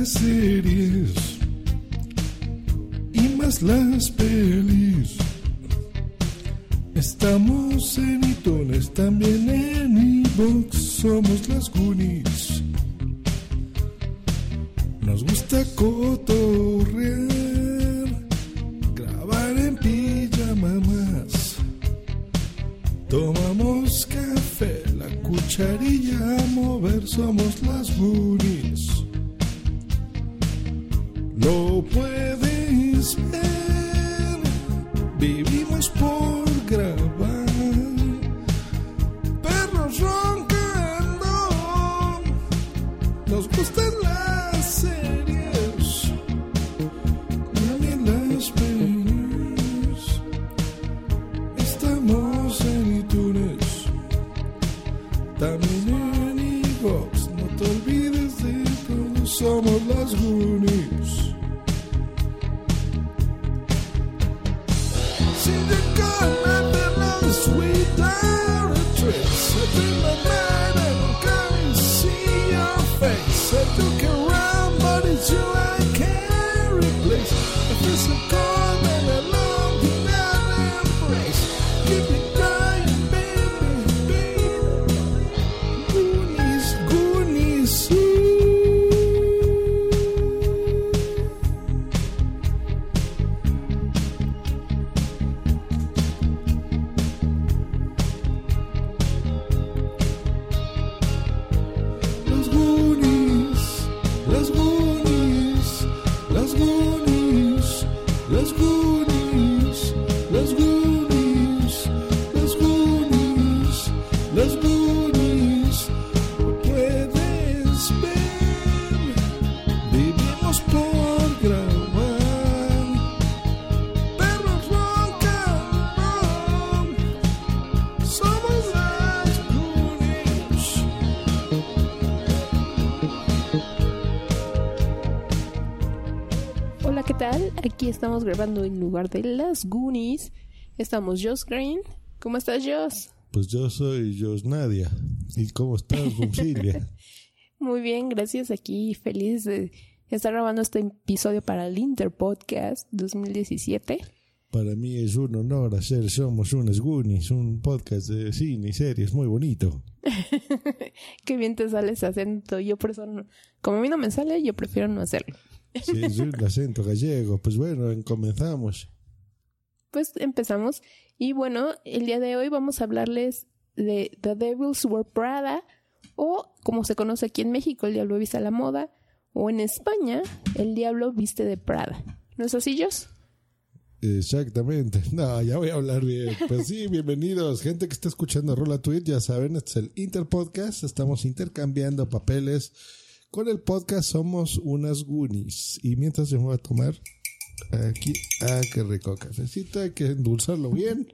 Las series y más las pelis. Estamos en iTunes, también en iVoox, somos las Goonies. Nos gusta cotorrear, grabar en pijama más. Tomamos café, la cucharilla a mover, somos las Goonies. Lo puedes ver, vivimos Aquí estamos grabando en lugar de las Goonies. Estamos Joss Green. ¿Cómo estás, Joss? Pues yo soy Jos Nadia. ¿Y cómo estás, Silvia? Muy bien, gracias. Aquí feliz de estar grabando este episodio para el Interpodcast 2017. Para mí es un honor hacer Somos unos Goonies, un podcast de cine y series muy bonito. Qué bien te sale ese acento. Yo por eso, no- como a mí no me sale, yo prefiero no hacerlo. Sí, un acento gallego. Pues bueno, comenzamos. Pues empezamos. Y bueno, el día de hoy vamos a hablarles de The Devil's Wear Prada, o como se conoce aquí en México, El Diablo Viste a la Moda, o en España, El Diablo Viste de Prada. ¿No es así, Jos? Exactamente. No, ya voy a hablar bien. Pues sí, bienvenidos. Gente que está escuchando Rola Tweet, ya saben, este es el Interpodcast. Estamos intercambiando papeles. Con el podcast somos unas Goonies. Y mientras yo me voy a tomar aquí, ah, qué rico cafecito, hay que endulzarlo bien.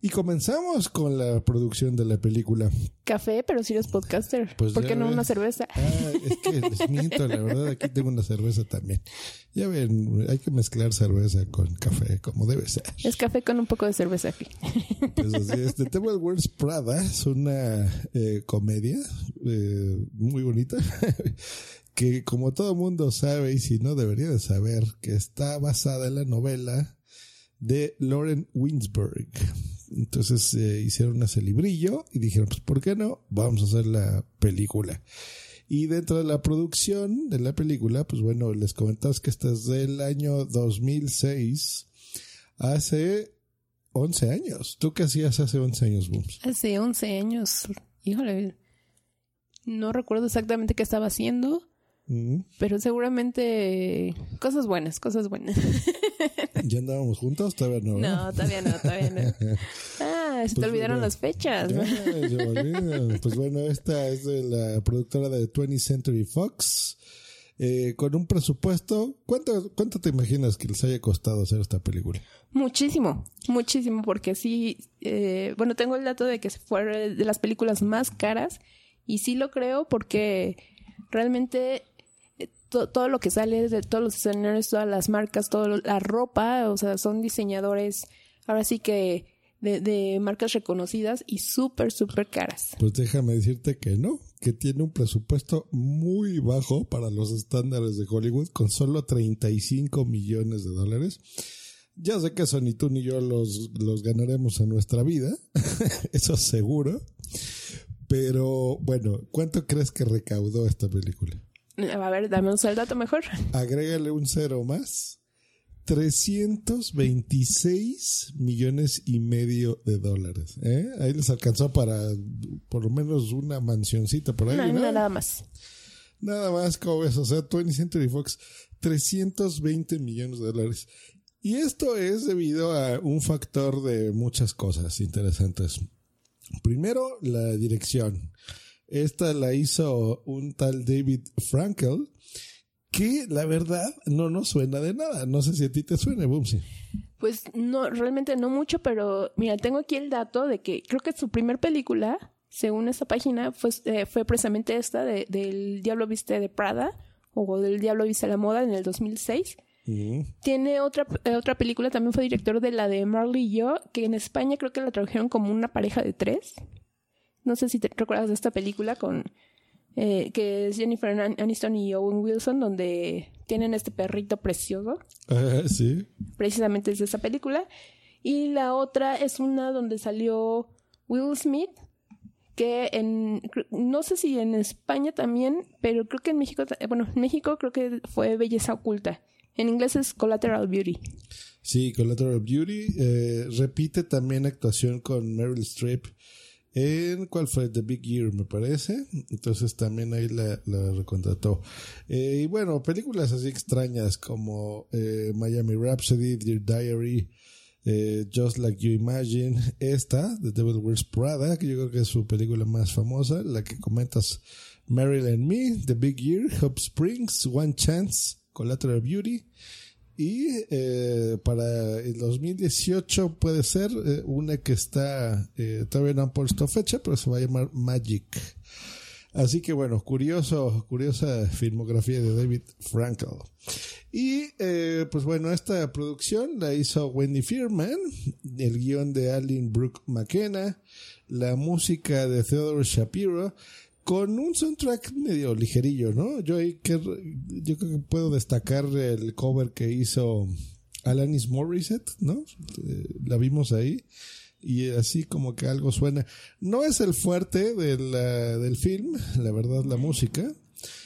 Y comenzamos con la producción de la película. Café, pero si eres podcaster. Pues ¿Por qué no ves. una cerveza? Ah, es que les miento, la verdad, aquí tengo una cerveza también. Ya ven, hay que mezclar cerveza con café, como debe ser. Es café con un poco de cerveza aquí. Pues así es. The Devil Wears Prada es una eh, comedia eh, muy bonita que como todo mundo sabe y si no debería de saber que está basada en la novela de Lauren Winsberg. Entonces eh, hicieron ese librillo y dijeron, pues ¿por qué no? Vamos a hacer la película. Y dentro de la producción de la película, pues bueno, les comentamos que esta es del año 2006, hace 11 años. ¿Tú qué hacías hace 11 años, Booms? Hace 11 años, híjole, no recuerdo exactamente qué estaba haciendo, Mm. pero seguramente cosas buenas, cosas buenas. ¿Ya andábamos juntos? Todavía no. ¿verdad? No, todavía no, todavía no. Ah, se te Pues olvidaron las fechas. ¿no? Ya. Pues bueno, esta es de la productora de 20th Century Fox. eh, con un presupuesto, ¿cuánto, ¿cuánto te imaginas que les haya costado hacer esta película? Muchísimo, muchísimo, porque sí, eh, bueno, tengo el dato de que fue de las películas más caras y sí lo creo porque realmente eh, to- todo lo que sale de todos los escenarios, todas las marcas, toda la ropa, o sea, son diseñadores, ahora sí que de, de marcas reconocidas y súper, súper caras. Pues déjame decirte que no, que tiene un presupuesto muy bajo para los estándares de Hollywood, con solo 35 millones de dólares. Ya sé que eso ni tú ni yo los, los ganaremos en nuestra vida, eso seguro. Pero bueno, ¿cuánto crees que recaudó esta película? A ver, dame un dato mejor. Agrégale un cero más. 326 millones y medio de dólares. ¿eh? Ahí les alcanzó para por lo menos una mansioncita por ahí. No, no, nada más. Nada más, como ves, o sea, 20th Century Fox, 320 millones de dólares. Y esto es debido a un factor de muchas cosas interesantes. Primero, la dirección. Esta la hizo un tal David Frankel, que la verdad no nos suena de nada. No sé si a ti te suena, Bumsy. Pues no, realmente no mucho, pero mira, tengo aquí el dato de que creo que su primer película, según esta página, fue, eh, fue precisamente esta de, del Diablo Viste de Prada o del Diablo Viste a la Moda en el 2006. Mm. Tiene otra, eh, otra película, también fue director de la de Marley y yo, que en España creo que la tradujeron como una pareja de tres. No sé si te recuerdas de esta película con eh, que es Jennifer An- Aniston y Owen Wilson, donde tienen este perrito precioso Ah, sí. precisamente es de esa película. Y la otra es una donde salió Will Smith, que en, no sé si en España también, pero creo que en México, bueno, en México creo que fue Belleza Oculta. En inglés es Collateral Beauty. Sí, Collateral Beauty. eh, repite también actuación con Meryl Streep en, ¿cuál fue? The Big Year, me parece. Entonces también ahí la, la recontrató. Eh, y bueno, películas así extrañas como eh, Miami Rhapsody, Dear Diary, eh, Just Like You Imagine. Esta, The Devil Wears Prada, que yo creo que es su película más famosa, la que comentas Meryl and Me, The Big Year, Hope Springs, One Chance, Collateral Beauty. Y eh, para el 2018 puede ser eh, una que está, eh, todavía no han puesto fecha, pero se va a llamar Magic. Así que bueno, curioso, curiosa filmografía de David Frankel. Y pues bueno, esta producción la hizo Wendy Fearman, el guion de Alan Brooke McKenna, la música de Theodore Shapiro, con un soundtrack medio ligerillo, ¿no? Yo, ahí que, yo creo que puedo destacar el cover que hizo Alanis Morissette, ¿no? Eh, la vimos ahí. Y así como que algo suena. No es el fuerte de la- del film, la verdad, la música.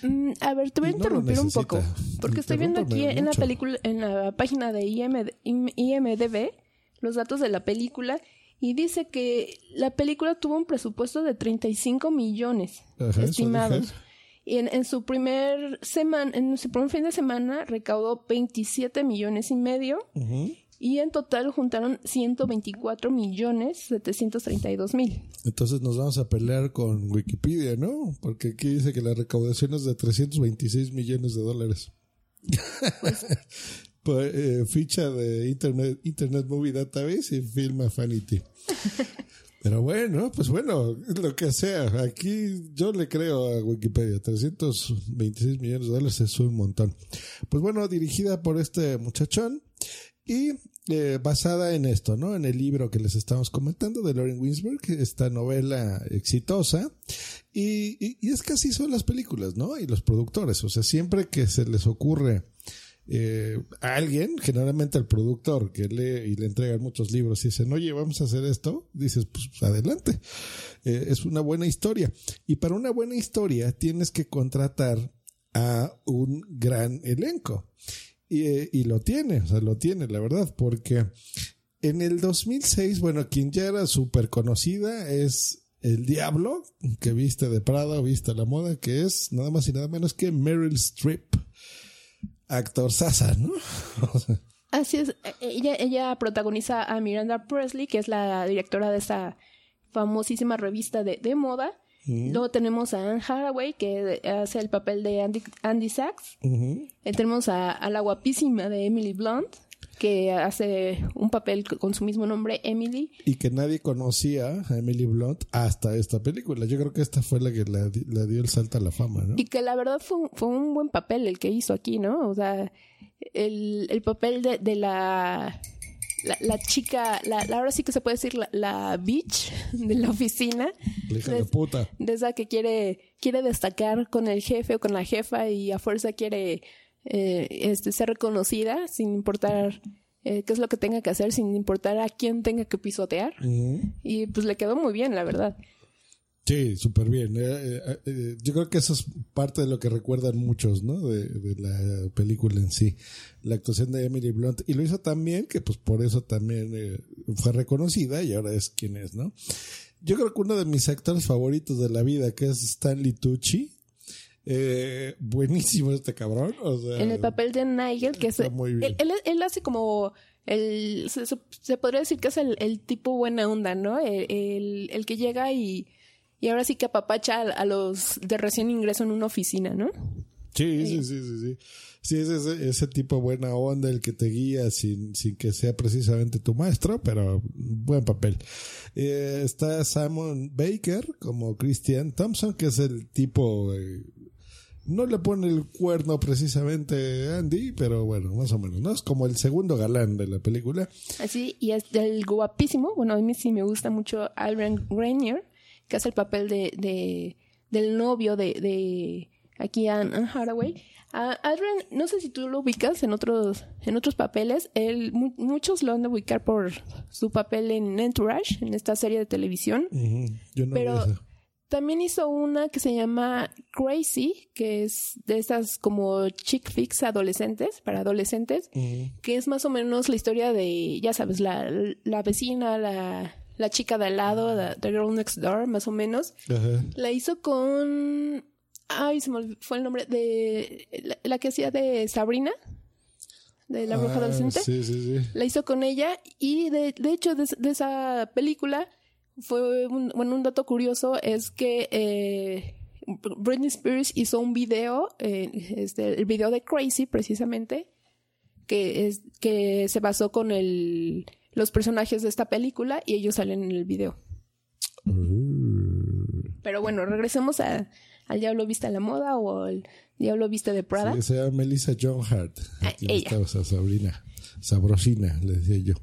Mm, a ver, te voy a no interrumpir un poco, porque estoy viendo aquí en la película, en la página de IMD IMDb, los datos de la película, y dice que la película tuvo un presupuesto de 35 millones Ajá, estimados. Y en, en su primer semana, en su primer fin de semana recaudó 27 millones y medio y en total juntaron 124 millones 732 mil. Entonces nos vamos a pelear con Wikipedia, ¿no? Porque aquí dice que la recaudación es de 326 millones de dólares. Pues, eh, ficha de Internet, Internet Movie Database y Film Affinity. Pero bueno, pues bueno, lo que sea. Aquí yo le creo a Wikipedia. 326 millones de dólares es un montón. Pues bueno, dirigida por este muchachón y eh, basada en esto, ¿no? En el libro que les estamos comentando de Lauren Winsberg, esta novela exitosa. Y, y, y es que así son las películas, ¿no? Y los productores. O sea, siempre que se les ocurre eh, a alguien, generalmente al productor, que lee y le entregan muchos libros y dicen, oye, vamos a hacer esto, dices, pues adelante. Eh, es una buena historia. Y para una buena historia tienes que contratar a un gran elenco. Y, eh, y lo tiene, o sea, lo tiene, la verdad, porque en el 2006, bueno, quien ya era súper conocida es el Diablo, que viste de Prada, viste la moda, que es nada más y nada menos que Meryl Streep. Actor Sasa, ¿no? Así es, ella, ella protagoniza a Miranda Presley, que es la directora de esta famosísima revista de, de moda. Luego tenemos a Anne Hathaway, que hace el papel de Andy, Andy Sachs. Eh, tenemos a, a la guapísima de Emily Blunt, que hace un papel con su mismo nombre, Emily. y que nadie conocía a Emily Blunt hasta esta película. Yo creo que esta fue la que la dio el salto a la fama, ¿no? Y que la verdad fue, un- fue un buen papel el que hizo aquí, ¿no? O sea, el, el papel de, de la, la, la chica, la, la- ahora sí que se puede decir la, la bitch de la oficina, La hija de Des- puta. de esa que quiere, quiere destacar con el jefe o con la jefa y a fuerza quiere eh, este, ser reconocida sin importar eh, qué es lo que tenga que hacer, sin importar a quién tenga que pisotear. Y pues le quedó muy bien, la verdad. Sí, súper bien. Eh, eh, yo creo que eso es parte de lo que recuerdan muchos, ¿no? De, de la película en sí. La actuación de Emily Blunt. Y lo hizo tan bien que pues por eso también eh, fue reconocida y ahora es quien es, ¿no? Yo creo que uno de mis actores favoritos de la vida, que es Stanley Tucci. Eh, buenísimo este cabrón. O sea, en el papel de Nigel, que es, muy bien. él, él, él hace como el, se, se- se podría decir que es el, el tipo buena onda, ¿no? El, el- el que llega y, y ahora sí que apapacha a, a los de recién ingreso en una oficina, ¿no? Sí, sí, sí, sí, sí. Sí, es ese, ese tipo buena onda el que te guía sin, sin que sea precisamente tu maestro, pero buen papel. Eh, está Simon Baker como Christian Thompson, que es el tipo... eh, no le pone el cuerno precisamente a Andy, pero bueno, más o menos, ¿no? Es como el segundo galán de la película. Así, y es el guapísimo, bueno, a mí sí me gusta mucho Alvin Rainier, que hace el papel de, de del novio de, de aquí Anne, Hathaway. A Adrian, no sé si tú lo ubicas en otros, en otros papeles. Él, mu- muchos lo han de ubicar por su papel en Entourage, en esta serie de televisión. Yo no Pero. También hizo una que se llama Crazy, que es de esas como chick flicks adolescentes, para adolescentes, que es más o menos la historia de, ya sabes, la, la vecina, la, la chica de al lado, la, the girl next door, más o menos. Ajá. La hizo con... Ay, se me olvidó- fue el nombre de... La, la que hacía de Sabrina, de la bruja Ah, adolescente. Sí, sí, sí. La hizo con ella y de, de hecho de, de esa película fue un, bueno, un dato curioso es que eh, Britney Spears hizo un video, eh, este, el video de Crazy precisamente, que es que se basó con el, los personajes de esta película y ellos salen en el video. Uh. Pero bueno, regresemos a, al Diablo Viste a la Moda o al Diablo Viste de Prada. Sí, se llama Melissa John Hart. Ah, ella. está, o sea, Sabrina. Sabrosina, le decía yo.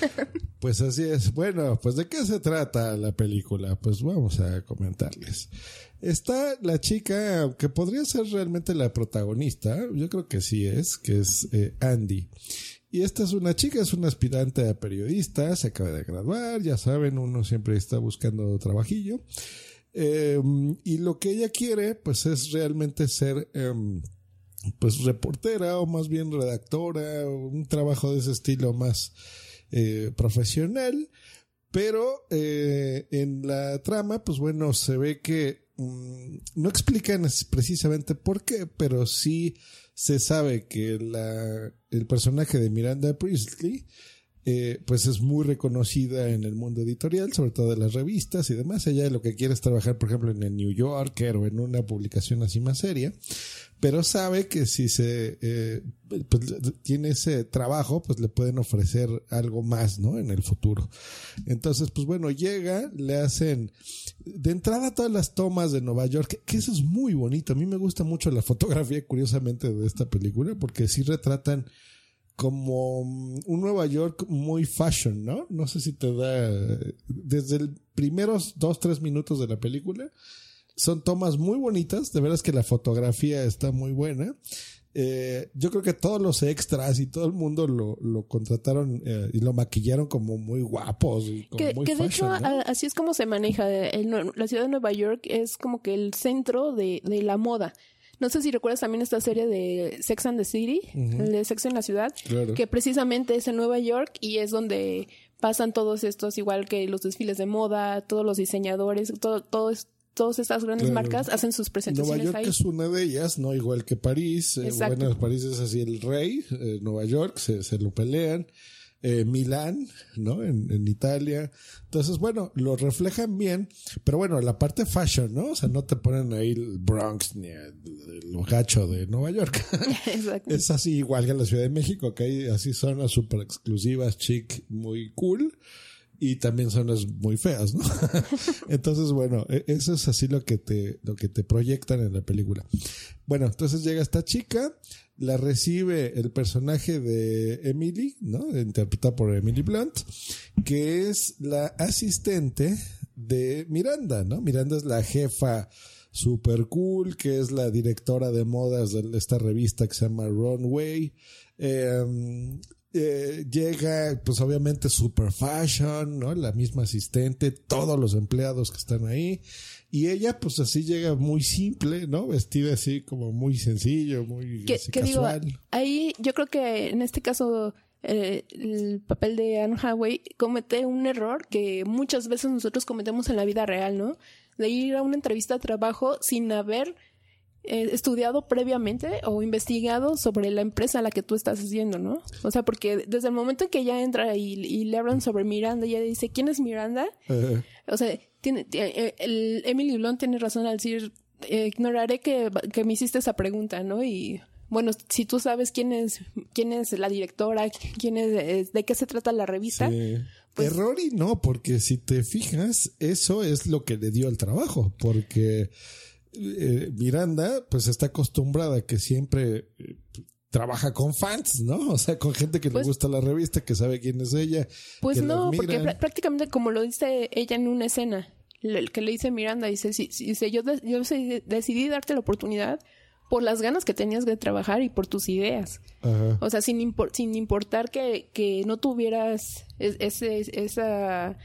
pues así es. Bueno, pues ¿de qué se trata la película? Pues vamos a comentarles. Está la chica que podría ser realmente la protagonista. Yo creo que sí es, que es eh, Andy. Y esta es una chica, es una aspirante a periodista, se acaba de graduar, ya saben, uno siempre está buscando trabajillo. Eh, y lo que ella quiere, pues es realmente ser, em, pues reportera o más bien redactora, un trabajo de ese estilo más eh, profesional. Pero eh, en la trama, pues bueno, se ve que mm, no explican precisamente por qué, pero sí se sabe que la, el personaje de Miranda Priestley eh, pues es muy reconocida en el mundo editorial, sobre todo de las revistas y demás. Ella lo que quiere es trabajar, por ejemplo, en el New Yorker o en una publicación así más seria, pero sabe que si se eh, pues, tiene ese trabajo, pues le pueden ofrecer algo más, ¿no? En el futuro. Entonces, pues bueno, llega, le hacen de entrada todas las tomas de Nueva York, que, que eso es muy bonito. A mí me gusta mucho la fotografía, curiosamente, de esta película, porque sí retratan como mm, un Nueva York muy fashion, ¿no? No sé si te da, desde el primeros dos, tres minutos de la película, son tomas muy bonitas, de veras que la fotografía está muy buena. eh, yo creo que todos los extras y todo el mundo lo, lo contrataron eh, y lo maquillaron como muy guapos. Y como Que, muy que de hecho fashion, ¿no? a- así es como se maneja. El nue- la ciudad de Nueva York es como que el centro de, de la moda. No sé si recuerdas también esta serie de Sex and the City, el de Sex en la ciudad, Claro. que precisamente es en Nueva York y es donde pasan todos estos, igual que los desfiles de moda, todos los diseñadores, todo, todo es- todas estas grandes Claro. marcas hacen sus Nueva presentaciones York ahí. es una de ellas, no igual que París. Eh, bueno, París es así el rey, eh, Nueva York se, se lo pelean. Eh, Milán, ¿no? En, en Italia. Entonces, bueno, lo reflejan bien, pero bueno, la parte fashion, ¿no? O sea, no te ponen ahí el Bronx ni el, gacho de Nueva York. Exacto. es así igual que en la Ciudad de México, que hay así zonas súper exclusivas, chic, muy cool. Y también zonas muy feas, ¿no? entonces, bueno, e- eso es así lo que te, lo que te proyectan en la película. Bueno, entonces llega esta chica, la recibe el personaje de Emily, ¿no? Interpretada por Emily Blunt, que es la asistente de Miranda, ¿no? Miranda es la jefa super cool, que es la directora de modas de esta revista que se llama Runway. Eh, eh, llega, pues obviamente super fashion, ¿no? La misma asistente, todos los empleados que están ahí. Y ella, pues así llega muy simple, ¿no? Vestida así como muy sencillo, muy así digo, casual. ahí yo creo que en este caso eh, el papel de Anne Hathaway comete un error que muchas veces nosotros cometemos en la vida real, ¿no? De ir a una entrevista de trabajo sin haber eh, estudiado previamente o investigado sobre la empresa a la que tú estás haciendo, ¿no? O sea, porque desde el momento en que ella entra y, y le hablan sobre Miranda, ella dice, ¿quién es Miranda? O sea, tiene, tiene- eh, el Emily Blunt tiene razón al decir, eh, ignoraré que, que me hiciste esa pregunta, ¿no? Y bueno, si tú sabes quién es, quién es la directora, quién es, de qué se trata la revista, sí. pues- Error y no, porque si te fijas, eso es lo que le dio el trabajo, porque eh, Miranda pues está acostumbrada a que siempre eh, trabaja con fans, ¿no? O sea, con gente que Pues- le gusta la revista, que sabe quién es ella. pues que no, porque prácticamente como lo dice ella en una escena, le- que le dice Miranda, dice, sí, sí, dice yo, de- yo se- decidí darte la oportunidad por las ganas que tenías de trabajar y por tus ideas. Ajá. O sea, sin, impor- sin importar que, que no tuvieras es- ese, esa...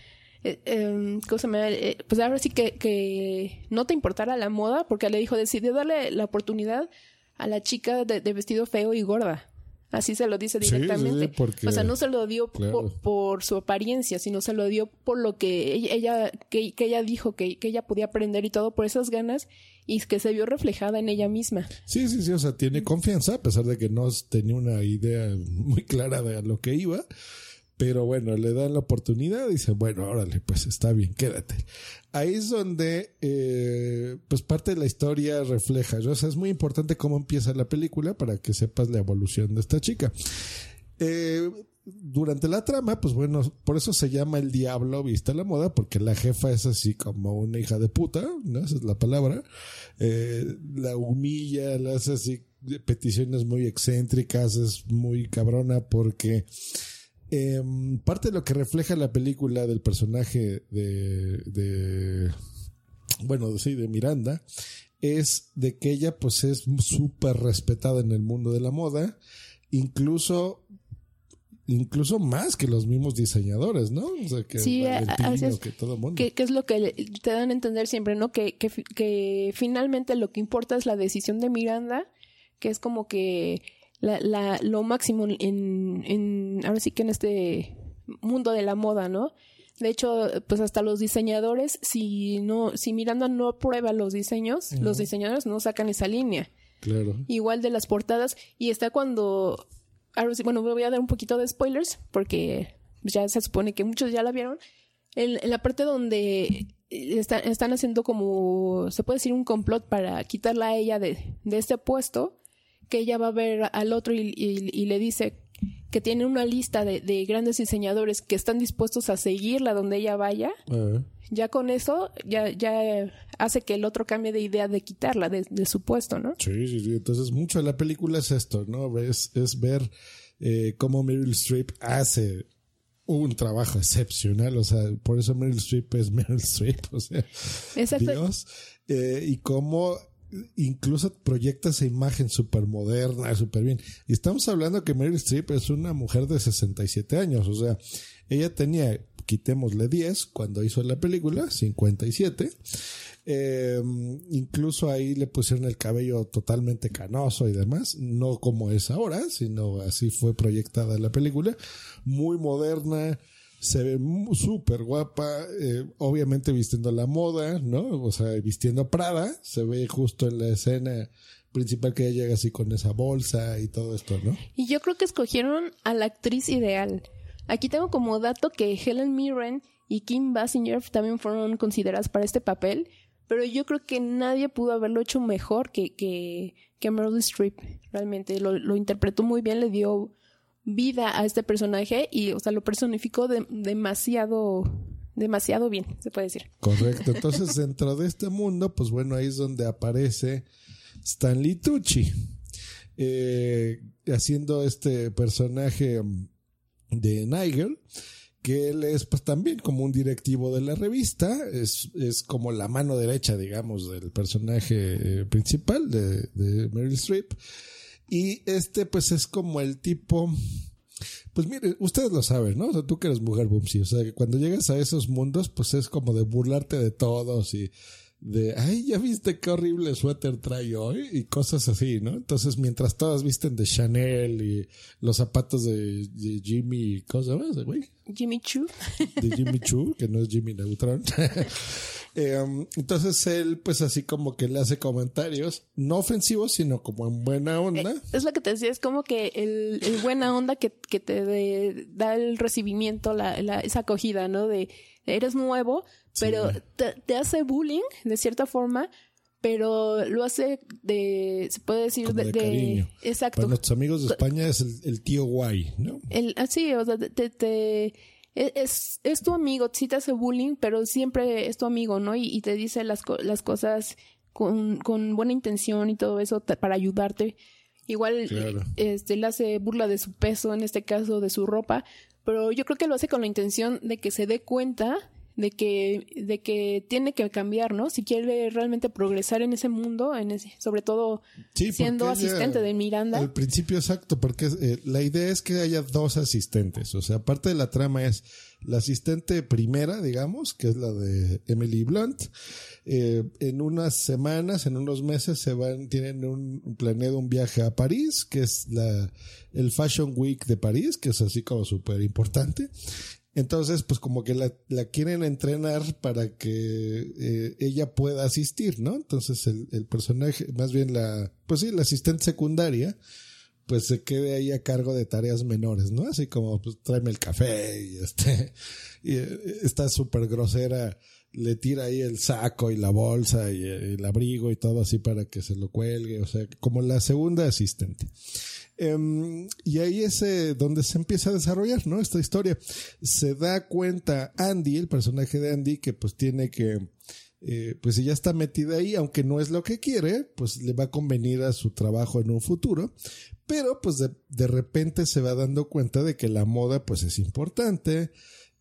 eh, em, ¿cómo se llama? Eh, pues ahora sí que, que no te importara la moda, porque le dijo, decidió darle la oportunidad a la chica de, de vestido feo y gorda. Así se lo dice sí, directamente. sí, porque- O sea, no se lo dio Claro. por, por su apariencia, sino se lo dio por lo que ella, ella- que, que ella dijo que, que ella podía aprender y todo por esas ganas y que se vio reflejada en ella misma. Sí, sí, sí, o sea, tiene confianza, a pesar de que no tenía una idea muy clara de a lo que iba. Pero bueno, le dan la oportunidad y dice, bueno, órale, pues está bien, quédate. Ahí es donde, eh, pues parte de la historia refleja, ¿no? o sea, es muy importante cómo empieza la película para que sepas la evolución de esta chica. Eh, durante la trama, pues bueno, por eso se llama el diablo vista la moda, porque la jefa es así como una hija de puta, ¿no? Esa es la palabra. Eh, la humilla, le hace así peticiones muy excéntricas, es muy cabrona porque eh, parte de lo que refleja la película del personaje de, de bueno, sí, de Miranda, es de que ella pues es súper respetada en el mundo de la moda, incluso incluso más que los mismos diseñadores, ¿no? O sea, que Sí, es. que todo el mundo. que, que es lo que te dan a entender siempre, ¿no? Que, que finalmente lo que importa es la decisión de Miranda, que es como que la, la, lo máximo en, en, ahora sí que en este mundo de la moda, ¿no? De hecho, pues hasta los diseñadores, si no, si Miranda no aprueba los diseños, los diseñadores no sacan esa línea. Claro. Igual de las portadas. Y está cuando. ahora sí, Bueno, voy a dar un poquito de spoilers porque ya se supone que muchos ya la vieron. En, en la parte donde está- están haciendo como. Se puede decir un complot para quitarla a ella de, de este puesto. Que ella va a ver al otro y, y- y le dice que tiene una lista de, de grandes diseñadores que están dispuestos a seguirla donde ella vaya ya con eso ya ya hace que el otro cambie de idea de quitarla de, de su puesto, ¿no? Sí, sí, sí. Entonces, mucho de la película es esto, ¿no? Es, es ver eh, cómo Meryl Streep hace un trabajo excepcional. O sea, por eso Meryl Streep es Meryl Streep. O sea, Exacto. Dios. Eh, y cómo incluso proyecta esa imagen súper moderna, súper bien. Y estamos hablando que Meryl Streep es una mujer de 67 años, o sea, ella tenía, quitémosle 10 cuando hizo la película, 57. Eh, incluso ahí le pusieron el cabello totalmente canoso y demás, no como es ahora, sino así fue proyectada la película, muy moderna, se ve súper guapa, eh, obviamente vistiendo la moda, ¿no? O sea, vistiendo Prada, se ve justo en la escena principal que ella llega así con esa bolsa y todo esto, ¿no? Y yo creo que escogieron a la actriz ideal. Aquí tengo como dato que Helen Mirren y Kim Basinger también fueron consideradas para este papel, pero yo creo que nadie pudo haberlo hecho mejor que, que, que Meryl Streep. Realmente lo, lo interpretó muy bien, le dio vida a este personaje y, o sea, lo personificó de, demasiado, demasiado bien, se puede decir. Correcto. Entonces, dentro de este mundo, pues bueno, ahí es donde aparece Stanley Tucci, eh, haciendo este personaje de Nigel que él es pues también como un directivo de la revista, es, es como la mano derecha, digamos, del personaje eh, principal de, de Meryl Streep. Y este pues es como el tipo, pues mire, ustedes lo saben, ¿no? O sea, tú que eres mujer, Bumsy, o sea, que cuando llegas a esos mundos pues es como de burlarte de todos y de, ay, ya viste qué horrible suéter trae hoy y cosas así, ¿no? Entonces, mientras todas visten de Chanel y los zapatos de, de Jimmy, ¿cómo se güey? Jimmy Choo. De Jimmy Choo, que no es Jimmy Neutron. eh, entonces él, pues así como que le hace comentarios, no ofensivos, sino como en buena onda. Eh, es lo que te decía, es como que el, el buena onda que, que te de, da el recibimiento, la, la, esa acogida, ¿no? De eres nuevo, pero Sí. te, te hace bullying de cierta forma, pero lo hace de, se puede decir, Como de, de de- cariño. exacto. Para nuestros amigos de España es el, el tío guay, ¿no? El, así, o sea, te, te- e, es, es tu amigo, sí te hace bullying, pero siempre es tu amigo, ¿no? Y, y te dice las, las cosas con, con buena intención y todo eso para ayudarte. Igual Claro. este, le hace burla de su peso, en este caso de su ropa, pero yo creo que lo hace con la intención de que se dé cuenta de que, de que tiene que cambiar, ¿no? Si quiere realmente progresar en ese mundo, en ese, sobre todo Sí, siendo porque ella- asistente de Miranda. Al principio, exacto, porque eh, la idea es que haya dos asistentes. O sea, parte de la trama es la asistente primera, digamos, que es la de Emily Blunt. Eh, en unas semanas, en unos meses, se van, tienen un, un planeado un viaje a París, que es la, el Fashion Week de París, que es así como súper importante. Entonces, pues como que la, la quieren entrenar para que eh, ella pueda asistir, ¿no? Entonces el, el personaje, más bien la, pues sí, la asistente secundaria, pues se quede ahí a cargo de tareas menores, ¿no? Así como, pues tráeme el café y este, y eh, está súper grosera, le tira ahí el saco y la bolsa y eh, el abrigo y todo así para que se lo cuelgue, o sea, como la segunda asistente. Em, y ahí es eh, donde se empieza a desarrollar, ¿no? Esta historia. Se da cuenta Andy, el personaje de Andy, que pues tiene que, eh, pues si ya está metida ahí, aunque no es lo que quiere, pues le va a convenir a su trabajo en un futuro. Pero pues de, de repente se va dando cuenta de que la moda pues es importante,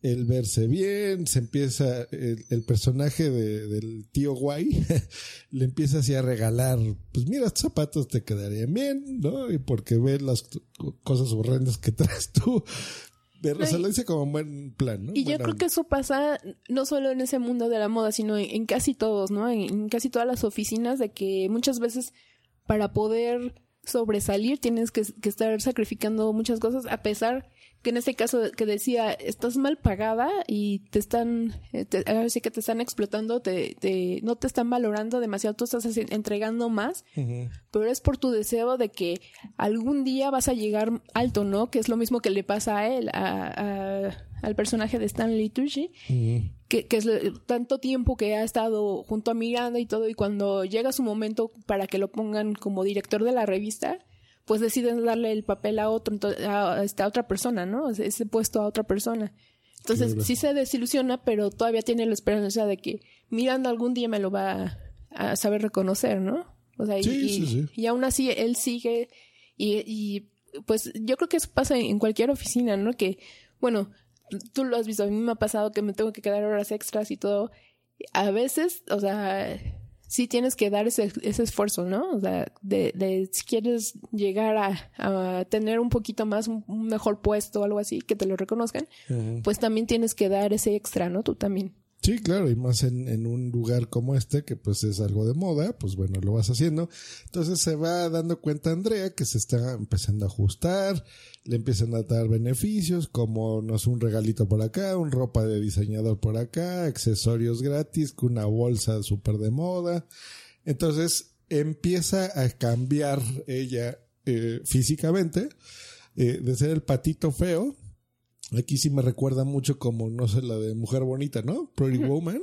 el verse bien, se empieza, el, el personaje de- del tío guay le empieza así a regalar, pues mira, estos zapatos te quedarían bien, ¿no? Y porque ve las cosas horrendas que traes tú. Pero No, lo dice como en buen plan, ¿no? Y yo creo onda. que eso pasa no solo en ese mundo de la moda, sino en, en casi todos, ¿no? En, en casi todas las oficinas, de que muchas veces para poder sobresalir tienes que, que estar sacrificando muchas cosas, a pesar que en este caso que decía, estás mal pagada y te están, eh, te, ahora sí que te están explotando, te, te, no te están valorando demasiado, tú estás entregando más, pero es por tu deseo de que algún día vas a llegar alto, ¿no? Que es lo mismo que le pasa a él, a, a- al personaje de Stanley Tucci, que, que es tanto tiempo que ha estado junto a Miranda y todo, y cuando llega su momento para que lo pongan como director de la revista, pues deciden darle el papel a otro, a, esta otra persona, ¿no? Ese- puesto a otra persona. Entonces Claro. sí se desilusiona, pero todavía tiene la esperanza de que Miranda algún día me lo va a saber reconocer, ¿no? O sea, y- Sí, y, sí, sí. y aún así él sigue y, y pues yo creo que eso pasa en cualquier oficina, ¿no? Que, bueno, tú lo has visto, a mí me ha pasado que me tengo que quedar horas extras y todo. A veces, o sea, sí tienes que dar ese, ese esfuerzo, ¿no? O sea, de, de si quieres llegar a, a tener un poquito más, un, un mejor puesto o algo así, que te lo reconozcan, pues también tienes que dar ese extra, ¿no? Tú también. Sí, claro, y más en, un lugar como este, que pues es algo de moda, pues bueno, lo vas haciendo. Entonces se va dando cuenta Andrea que se está empezando a ajustar, le empiezan a dar beneficios, como no sé, un regalito por acá, un ropa de diseñador por acá, accesorios gratis, una bolsa súper de moda. Entonces empieza a cambiar ella eh, físicamente, eh, de ser el patito feo, Aquí sí me recuerda mucho como, no sé, la de Mujer Bonita, ¿no? Pretty Woman.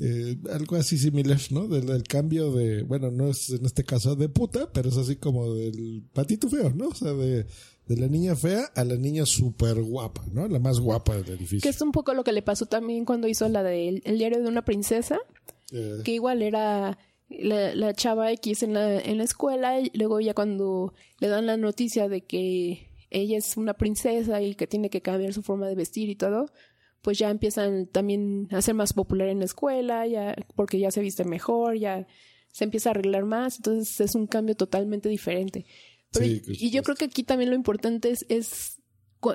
Eh, algo así similar, ¿no? Del, del, cambio de, bueno, no es en este caso de puta, pero es así como del patito feo, ¿no? O sea, de, de la niña fea a la niña súper guapa, ¿no? La más guapa del edificio. Que es un poco lo que le pasó también cuando hizo la de El diario de una princesa, Eh, que igual era la, la chava X en la, en la escuela, y luego ya cuando le dan la noticia de que ella es una princesa y que tiene que cambiar su forma de vestir y todo, pues ya empiezan también a ser más popular en la escuela, ya, porque ya se viste mejor, ya se empieza a arreglar más, entonces es un cambio totalmente diferente. Pero, Sí, y yo creo que aquí también lo importante es, es,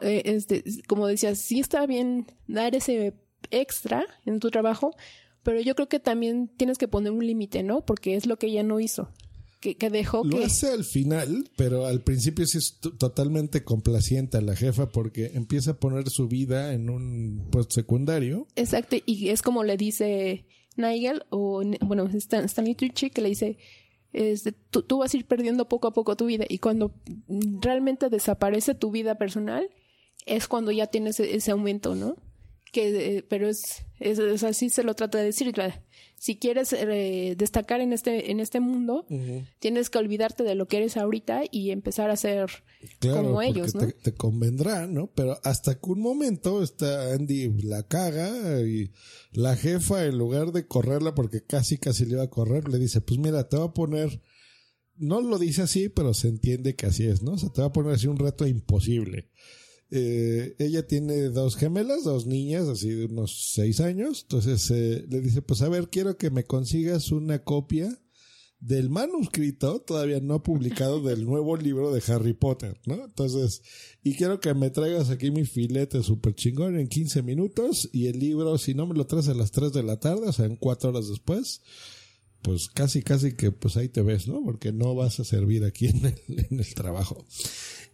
eh, es de- como decías, sí está bien dar ese extra en tu trabajo, pero yo creo que también tienes que poner un límite, ¿no? Porque es lo que ella no hizo, que, que dejó Lo que... hace al final, pero al principio sí es totalmente complaciente a la jefa porque empieza a poner su vida en un puesto secundario. Exacto, y es como le dice Nigel, o bueno, Stan- Stanley Tucci, que le dice, este, tú, tú vas a ir perdiendo poco a poco tu vida, y cuando realmente desaparece tu vida personal, es cuando ya tienes ese aumento, ¿no? Que, eh, pero es, es, es así se lo trata de decir. la- Si quieres eh, destacar en este, en este mundo, tienes que olvidarte de lo que eres ahorita y empezar a ser Claro, como ellos, ¿no? te, te convendrá, ¿no? Pero hasta que un momento está Andy la caga y la jefa, en lugar de correrla, porque casi casi le iba a correr, le dice, pues mira, te va a poner, no lo dice así, pero se entiende que así es, ¿no? O sea, te va a poner así un reto imposible. Eh, ella tiene dos gemelas, dos niñas, así de unos seis años. Entonces eh, le dice, pues a ver, quiero que me consigas una copia del manuscrito todavía no publicado del nuevo libro de Harry Potter, ¿no? Entonces, y quiero que me traigas aquí mi filete super chingón en 15 minutos y el libro, si no me lo traes a las 3 de la tarde, o sea, en 4 horas después, pues casi, casi que pues ahí te ves, ¿no? Porque no vas a servir aquí en el, en el trabajo.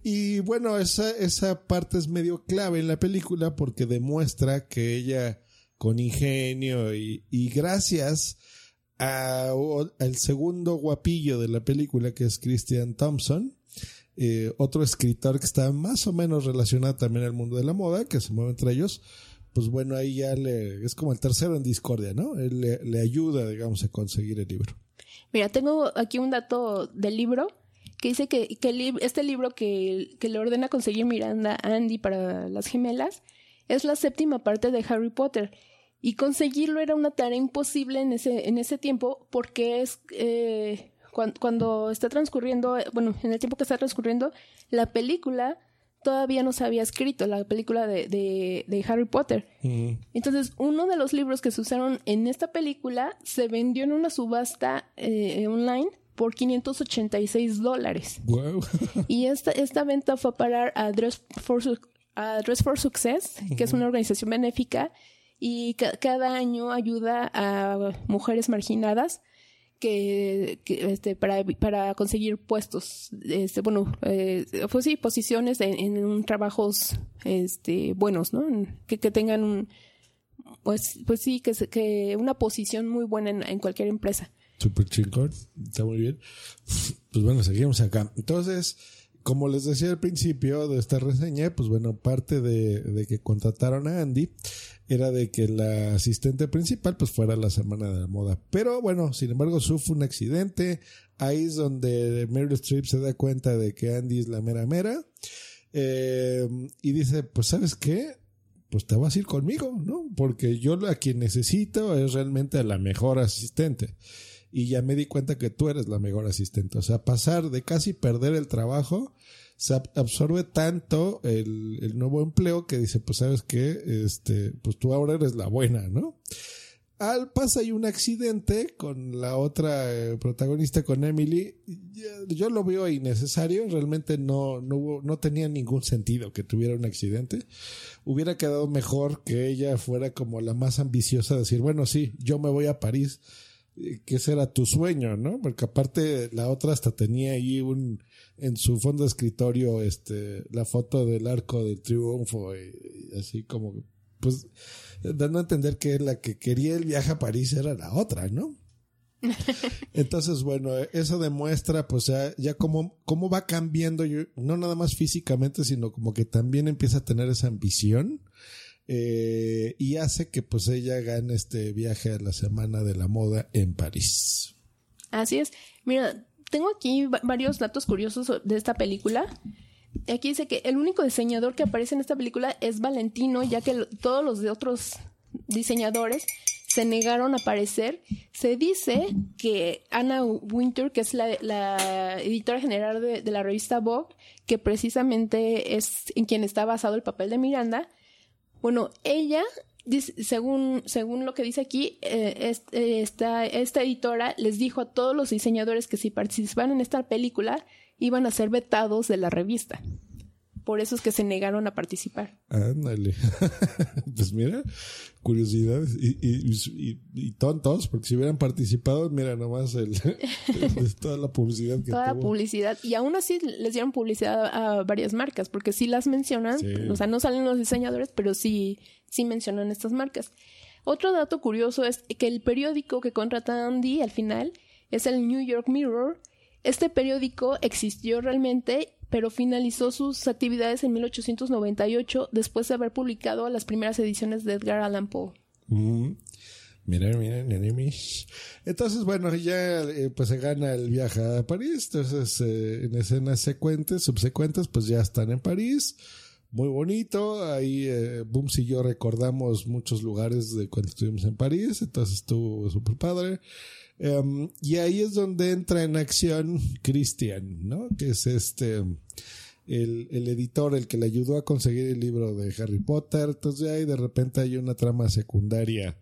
Y bueno, esa, esa parte es medio clave en la película porque demuestra que ella con ingenio y, y gracias a- al segundo guapillo de la película que es Christian Thompson, eh, otro escritor que está más o menos relacionado también al mundo de la moda, que se mueve entre ellos, pues bueno, ahí ya le, es como el tercero en discordia, ¿no? Él le, le ayuda, digamos, a conseguir el libro. Mira, tengo aquí un dato del libro que dice que, que este libro que, que le ordena conseguir Miranda a Andy para las gemelas es la séptima parte de Harry Potter. Y conseguirlo era una tarea imposible en ese, en ese tiempo porque es eh, cuan- cuando, está transcurriendo, bueno, en el tiempo que está transcurriendo, la película todavía no se había escrito, la película de, de, de Harry Potter. Entonces, uno de los libros que se usaron en esta película se vendió en una subasta eh, online por 586 dólares. Wow. Y esta, esta venta fue a parar a Dress for, a Dress for Success, que es una organización benéfica, y ca- cada año ayuda a mujeres marginadas que, que, este, para, para conseguir puestos, este, bueno, eh, pues sí, posiciones en, en trabajos este, buenos, ¿no? Que, que tengan un, pues, pues sí, que, que una posición muy buena en, en cualquier empresa. Super chingón. Está muy bien. Pues bueno, seguimos acá. Entonces, como les decía al principio de esta reseña, pues bueno, parte de, de que contrataron a Andy era de que la asistente principal pues fuera la semana de la moda. Pero bueno, sin embargo, sufre un accidente. Ahí es donde Meryl Streep se da cuenta de que Andy es la mera mera. Eh, y dice, pues sabes qué, pues te vas a ir conmigo, ¿no? Porque yo a quien necesito es realmente la mejor asistente. Y ya me di cuenta que tú eres la mejor asistente. O sea, pasar de casi perder el trabajo, se ab- absorbe tanto el, el nuevo empleo que dice, pues sabes qué, este, pues tú ahora eres la buena, ¿no? al pasa hay un accidente con la otra eh, protagonista, con Emily. Yo lo veo innecesario, realmente no, no, hubo- no tenía ningún sentido que tuviera un accidente. Hubiera quedado mejor que ella fuera como la más ambiciosa, decir, bueno, sí, yo me voy a París, que ese era tu sueño, ¿no? Porque aparte la otra hasta tenía ahí un, en su fondo de escritorio, este, la foto del arco del triunfo, y, y así como, pues, dando a entender que la que quería el viaje a París era la otra, ¿no? Entonces, bueno, eso demuestra, pues, ya, ya cómo, cómo va cambiando, no nada más físicamente, sino como que también empieza a tener esa ambición. Eh, y hace que pues ella gane este viaje a la semana de la moda en París. Así es. Mira, tengo aquí va- varios datos curiosos de esta película. Aquí dice que el único diseñador que aparece en esta película es Valentino, ya que todos los de otros diseñadores se negaron a aparecer. Se dice que Anna Winter, que es la, editora general de la revista Vogue, que precisamente es en quien está basado el papel de Miranda, bueno, ella, según, según lo que dice aquí, eh, eh, esta, esta editora les dijo a todos los diseñadores que si participaban en esta película iban a ser vetados de la revista. Por eso es que se negaron a participar. Ándale. pues mira, curiosidades y, y, y- y tontos, porque si hubieran participado, mira nomás el, toda la publicidad que Toda la publicidad. Y aún así les dieron publicidad a, varias marcas, porque sí las mencionan. Sí. O sea, no salen los diseñadores, pero sí, sí mencionan estas marcas. Otro dato curioso es que el periódico que contrata Andy al final es el New York Mirror. Este periódico existió realmente, pero finalizó sus actividades en 1898 después de haber publicado las primeras ediciones de Edgar Allan Poe. Mm. Mira, mira, enemies. Entonces, bueno, ya eh, pues se gana el viaje a París. Entonces, eh, en escenas secuentes, subsecuentes, pues ya están en París. Muy bonito. Ahí eh, Booms y yo recordamos muchos lugares de cuando estuvimos en París. Entonces estuvo súper padre. Em, y ahí es donde entra en acción Christian, ¿no? Que es este el, el editor, el que le ayudó a conseguir el libro de Harry Potter. Entonces ahí de repente hay una trama secundaria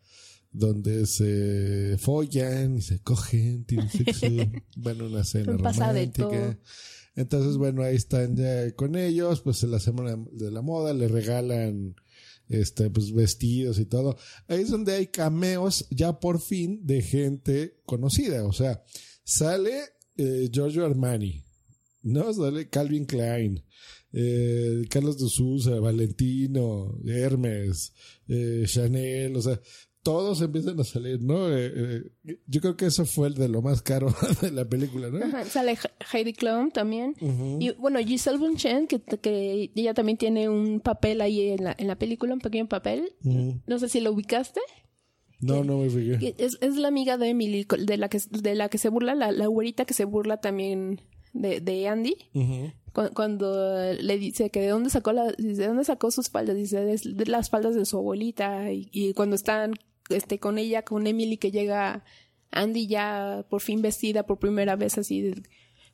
donde se follan y se cogen, tienen sexo, van a una cena romántica. Entonces, bueno, ahí están ya con ellos, pues en la semana de la moda le regalan este pues vestidos y todo. Ahí es donde hay cameos ya por fin de gente conocida, o sea, sale eh, Giorgio Armani, ¿no? Sale Calvin Klein, eh, Carlos de Sousa, Valentino, Hermes, eh, Chanel, o sea, todos empiezan a salir, ¿no? Eh, eh, yo creo que eso fue el de lo más caro de la película, ¿no? Ajá, sale He- Heidi Klum también. Y bueno, Giselle Bunchen, que, que ella también tiene un papel ahí en la, en la película, un pequeño papel. No sé si lo ubicaste. No, no me fijé. Es, es la amiga de Emily, de la que, de la que se burla, la, la güerita que se burla también de, de Andy. Cu- Cuando le dice que de dónde sacó la, de dónde sacó sus faldas, dice de, de las faldas de su abuelita. Y, y cuando están este, con ella, con Emily, que llega Andy ya por fin vestida por primera vez así,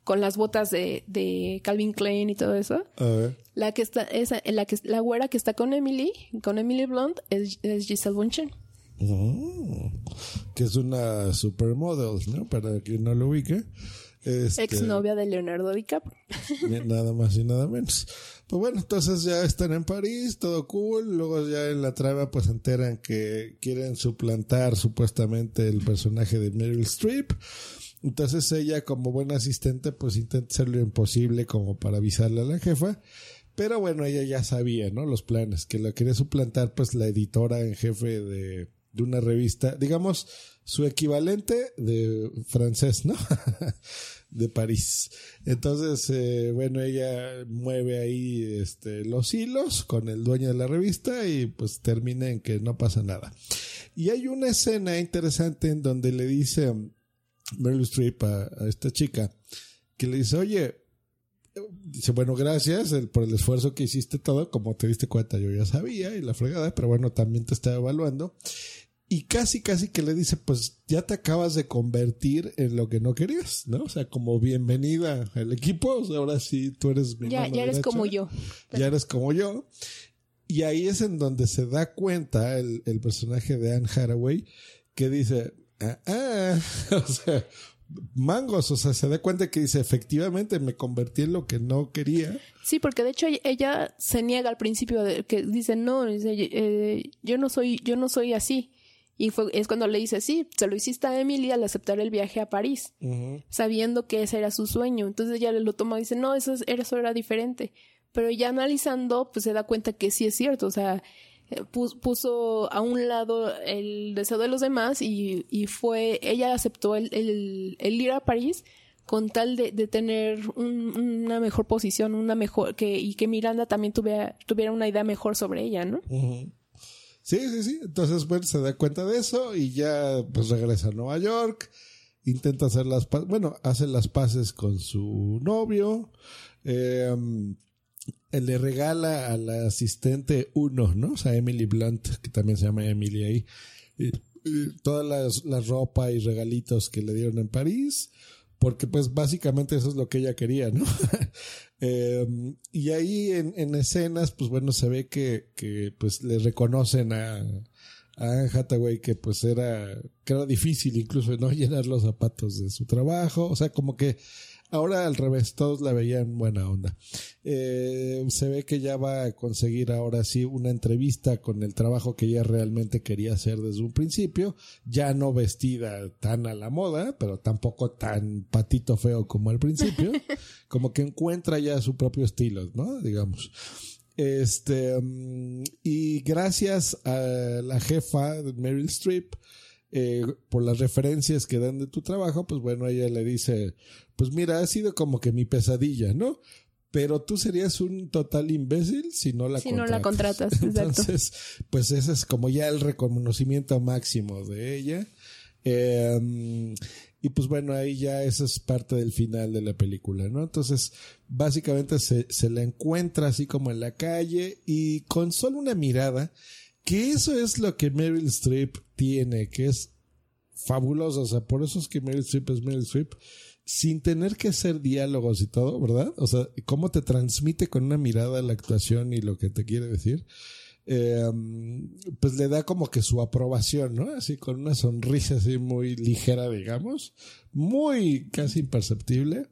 con las botas de, de Calvin Klein y todo eso. A ver. La que está, esa, la que la güera que está con Emily, con Emily Blunt, es, es Giselle Bunchen. Mm. Que es una supermodel, ¿no? Para quien no lo ubique. Este, Ex novia de Leonardo DiCaprio. Nada más y nada menos. Pues bueno, entonces ya están en París, todo cool. Luego ya en la trama pues se enteran que quieren suplantar supuestamente el personaje de Meryl Streep. Entonces ella como buena asistente pues intenta hacer lo imposible como para avisarle a la jefa. Pero bueno, ella ya sabía, ¿no? Los planes, que la quería suplantar pues la editora en jefe de, de una revista, digamos, su equivalente de francés, ¿no? de París. Entonces, eh, bueno, ella mueve ahí este, los hilos con el dueño de la revista y pues termina en que no pasa nada. Y hay una escena interesante en donde le dice Meryl Streep a, a esta chica que le dice, oye, dice, bueno, gracias por el esfuerzo que hiciste todo, como te diste cuenta yo ya sabía y la fregada, pero bueno, también te estaba evaluando. Y casi, casi que le dice, pues ya te acabas de convertir en lo que no querías, ¿no? O sea, como bienvenida al equipo, o sea, ahora sí tú eres mi Ya, ya eres derecha. como yo. Ya eres como yo. Y ahí es en donde se da cuenta el, el personaje de Anne Hathaway que dice, ah, ah", o sea, mangos, o sea, se da cuenta que dice, efectivamente me convertí en lo que no quería. Sí, porque de hecho ella se niega al principio de que dice, no, dice, eh, yo no soy, yo no soy así. Y fue, es cuando le dice, sí, se lo hiciste a Emily al aceptar el viaje a París, sabiendo que ese era su sueño. Entonces ella lo toma y dice, no, eso, es- eso era diferente. Pero ya analizando, pues se da cuenta que sí es cierto. O sea, eh, pus- puso a un lado el deseo de los demás y, y fue, ella aceptó el, el, el ir a París con tal de, de tener un- una mejor posición, una mejor, que, y que Miranda también tuviera, tuviera una idea mejor sobre ella, ¿no? Ujú. Sí, sí, sí. Entonces, bueno, se da cuenta de eso y ya pues regresa a Nueva York. Intenta hacer las paces, bueno, hace las paces con su novio. Él le regala a la asistente uno, ¿no? O sea, Emily Blunt, que también se llama Emily ahí. eh, todas las, las ropa y regalitos que le dieron en París. Porque pues básicamente eso es lo que ella quería, ¿no? Eh, y ahí en, en escenas, pues bueno, se ve que, pues le reconocen a, a Anne Hathaway que pues era, que era difícil incluso no llenar los zapatos de su trabajo. O sea, como que ahora al revés, todos la veían buena onda. Eh, se ve que ya va a conseguir ahora sí una entrevista con el trabajo que ella realmente quería hacer desde un principio, ya no vestida tan a la moda, pero tampoco tan patito feo como al principio, como que encuentra ya su propio estilo, ¿no? Digamos. Este, mm, y gracias a la jefa, Meryl Streep, eh, por las referencias que dan de tu trabajo, pues bueno, ella le dice, pues mira, ha sido como que mi pesadilla, ¿no? Pero tú serías un total imbécil si no la Si no la contratas. contratas, exacto. Entonces, pues ese es como ya el reconocimiento máximo de ella. Eh, y pues bueno, ahí ya esa es parte del final de la película, ¿no? Entonces, básicamente se, se la encuentra así como en la calle y con solo una mirada, que eso es lo que Meryl Streep tiene, que es fabuloso, o sea, por eso es que Meryl Streep es Meryl Streep, sin tener que hacer diálogos y todo, ¿verdad? O sea, cómo te transmite con una mirada la actuación y lo que te quiere decir. Eh, pues le da como que su aprobación, ¿no? Así con una sonrisa así muy ligera, digamos, muy casi imperceptible.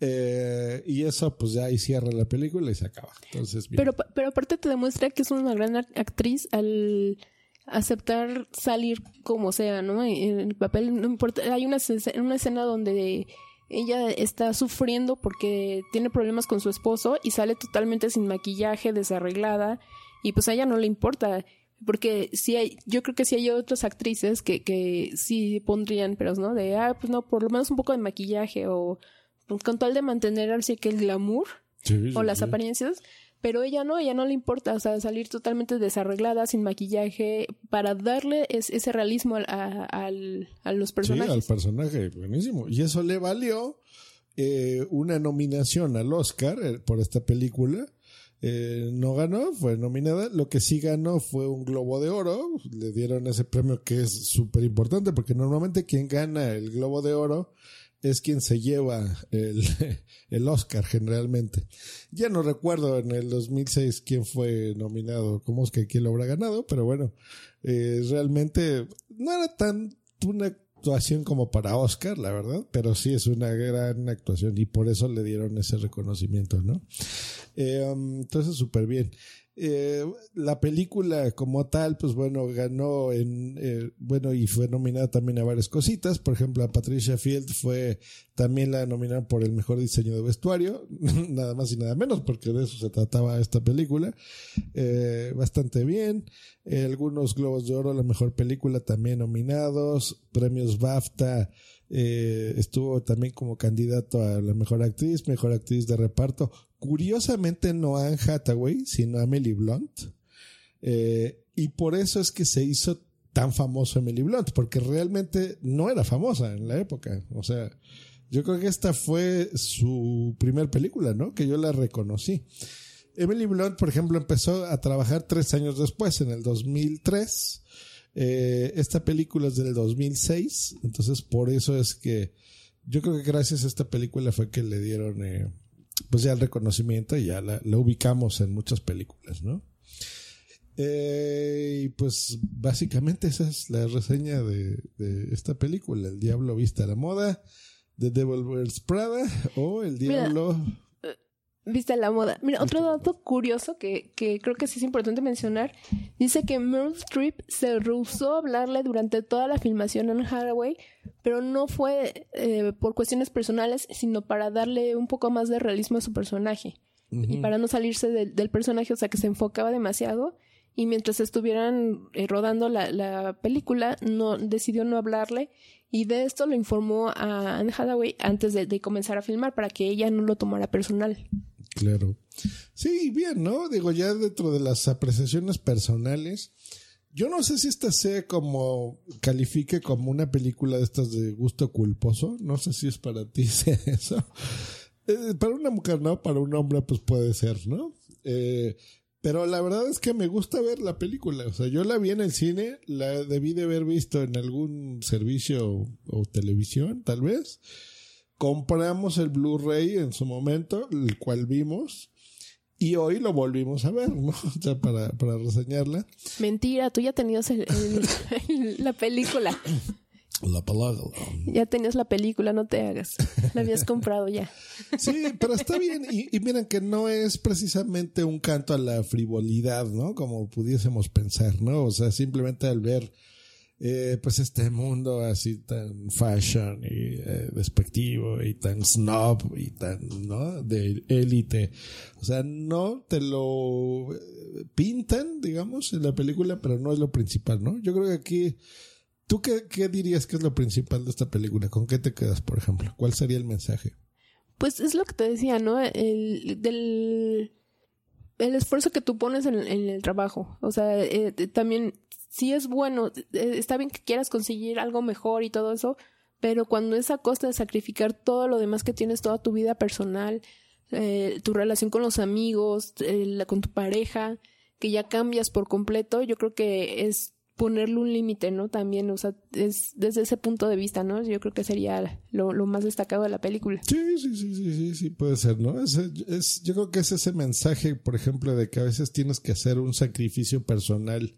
Eh, y eso pues ya ahí cierra la película y se acaba. Entonces. Pero, pero aparte te demuestra que es una gran ac- actriz al aceptar salir como sea, ¿no? En el papel, no importa. Hay una, escena- una escena donde ella está sufriendo porque tiene problemas con su esposo y sale totalmente sin maquillaje, desarreglada, y pues a ella no le importa. Porque sí hay, yo creo que sí hay otras actrices que, que sí pondrían, pero no, de, ah, pues no, por lo menos un poco de maquillaje o con tal de mantener así que el glamour Sí, sí, o las sí. apariencias, pero ella no, ella no le importa, o sea, salir totalmente desarreglada, sin maquillaje, para darle es- ese realismo al- a, a los Sí, personajes. al personaje, buenísimo. Y eso le valió eh, una nominación al Oscar eh, por esta película. Eh, no ganó, fue nominada. Lo que sí ganó fue un Globo de Oro. Le dieron ese premio que es súper importante porque normalmente quien gana el Globo de Oro es quien se lleva el, el Oscar generalmente. Ya no recuerdo en el 2006 quién fue nominado como Oscar, quién lo habrá ganado, pero bueno, eh, realmente no era tan una actuación como para Oscar, la verdad, pero sí es una gran actuación y por eso le dieron ese reconocimiento, ¿no? Eh, um, entonces, súper bien. Eh, la película como tal, pues bueno, ganó en, eh, bueno, y fue nominada también a varias cositas. Por ejemplo, a Patricia Field fue también la nominaron por el mejor diseño de vestuario, nada más y nada menos, porque de eso se trataba esta película. Eh, bastante bien. Eh, algunos Globos de Oro, la mejor película también nominados. Premios BAFTA, eh, estuvo también como candidato a la mejor actriz, mejor actriz de reparto. Curiosamente no a Anne Hathaway, sino a Emily Blunt. Eh, y por eso es que se hizo tan famoso Emily Blunt, porque realmente no era famosa en la época. O sea, yo creo que esta fue su primer película, ¿no? Que yo la reconocí. Emily Blunt, por ejemplo, empezó a trabajar tres años después, en el 2003. Eh, esta película es del 2006, entonces por eso es que yo creo que gracias a esta película fue que le dieron eh, pues ya el reconocimiento y ya la, la ubicamos en muchas películas, ¿no? Eh, y pues básicamente esa es la reseña de, de esta película, El Diablo Vista a la Moda, The Devil Wears Prada o El Mira. Viste la moda. Mira, otro dato curioso que, que creo que sí es importante mencionar. Dice que Meryl Streep se rehusó a hablarle durante toda la filmación en Hathaway, pero no fue eh, por cuestiones personales, sino para darle un poco más de realismo a su personaje. Y para no salirse del- del personaje, o sea, que se enfocaba demasiado. Y mientras estuvieran eh, rodando la, la película, no decidió no hablarle. Y de esto lo informó a Anne Hathaway antes de, de comenzar a filmar, para que ella no lo tomara personal. Claro. Sí, bien, ¿no? Digo, ya dentro de las apreciaciones personales, yo no sé si esta sea como, califique como una película de estas de gusto culposo, no sé si es para ti sea eso. Eh, para una mujer no, para un hombre pues puede ser, ¿no? Eh, pero la verdad es que me gusta ver la película, o sea, yo la vi en el cine, la debí de haber visto en algún servicio o televisión, tal vez compramos el Blu-ray en su momento, el cual vimos, y hoy lo volvimos a ver, ¿no? O sea, para, para reseñarla. Mentira, tú ya tenías el- el- la película. La palabra. Ya tenías la película, no te hagas. La habías comprado ya. Sí, pero está bien. Y, y miren que no es precisamente un canto a la frivolidad, ¿no? Como pudiésemos pensar, ¿no? O sea, simplemente al ver, eh, pues este mundo así tan fashion y eh, despectivo y tan snob y tan, ¿no? De élite. O sea, no te lo eh, pintan, digamos, en la película, pero no es lo principal, ¿no? Yo creo que aquí... ¿Tú qué, qué dirías que es lo principal de esta película? ¿Con qué te quedas, por ejemplo? ¿Cuál sería el mensaje? Pues es lo que te decía, ¿no? El, del el esfuerzo que tú pones en, en el trabajo. O sea, eh, también sí es bueno, eh, está bien que quieras conseguir algo mejor y todo eso, pero cuando es a costa de sacrificar todo lo demás que tienes, toda tu vida personal, eh, tu relación con los amigos, eh, con tu pareja, que ya cambias por completo, yo creo que es ponerle un límite, ¿no? También, o sea, es desde ese punto de vista, ¿no? Yo creo que sería lo, lo más destacado de la película. Sí, sí, sí, sí, sí, sí, puede ser, ¿no? Es, es- yo creo que es ese mensaje, por ejemplo, de que a veces tienes que hacer un sacrificio personal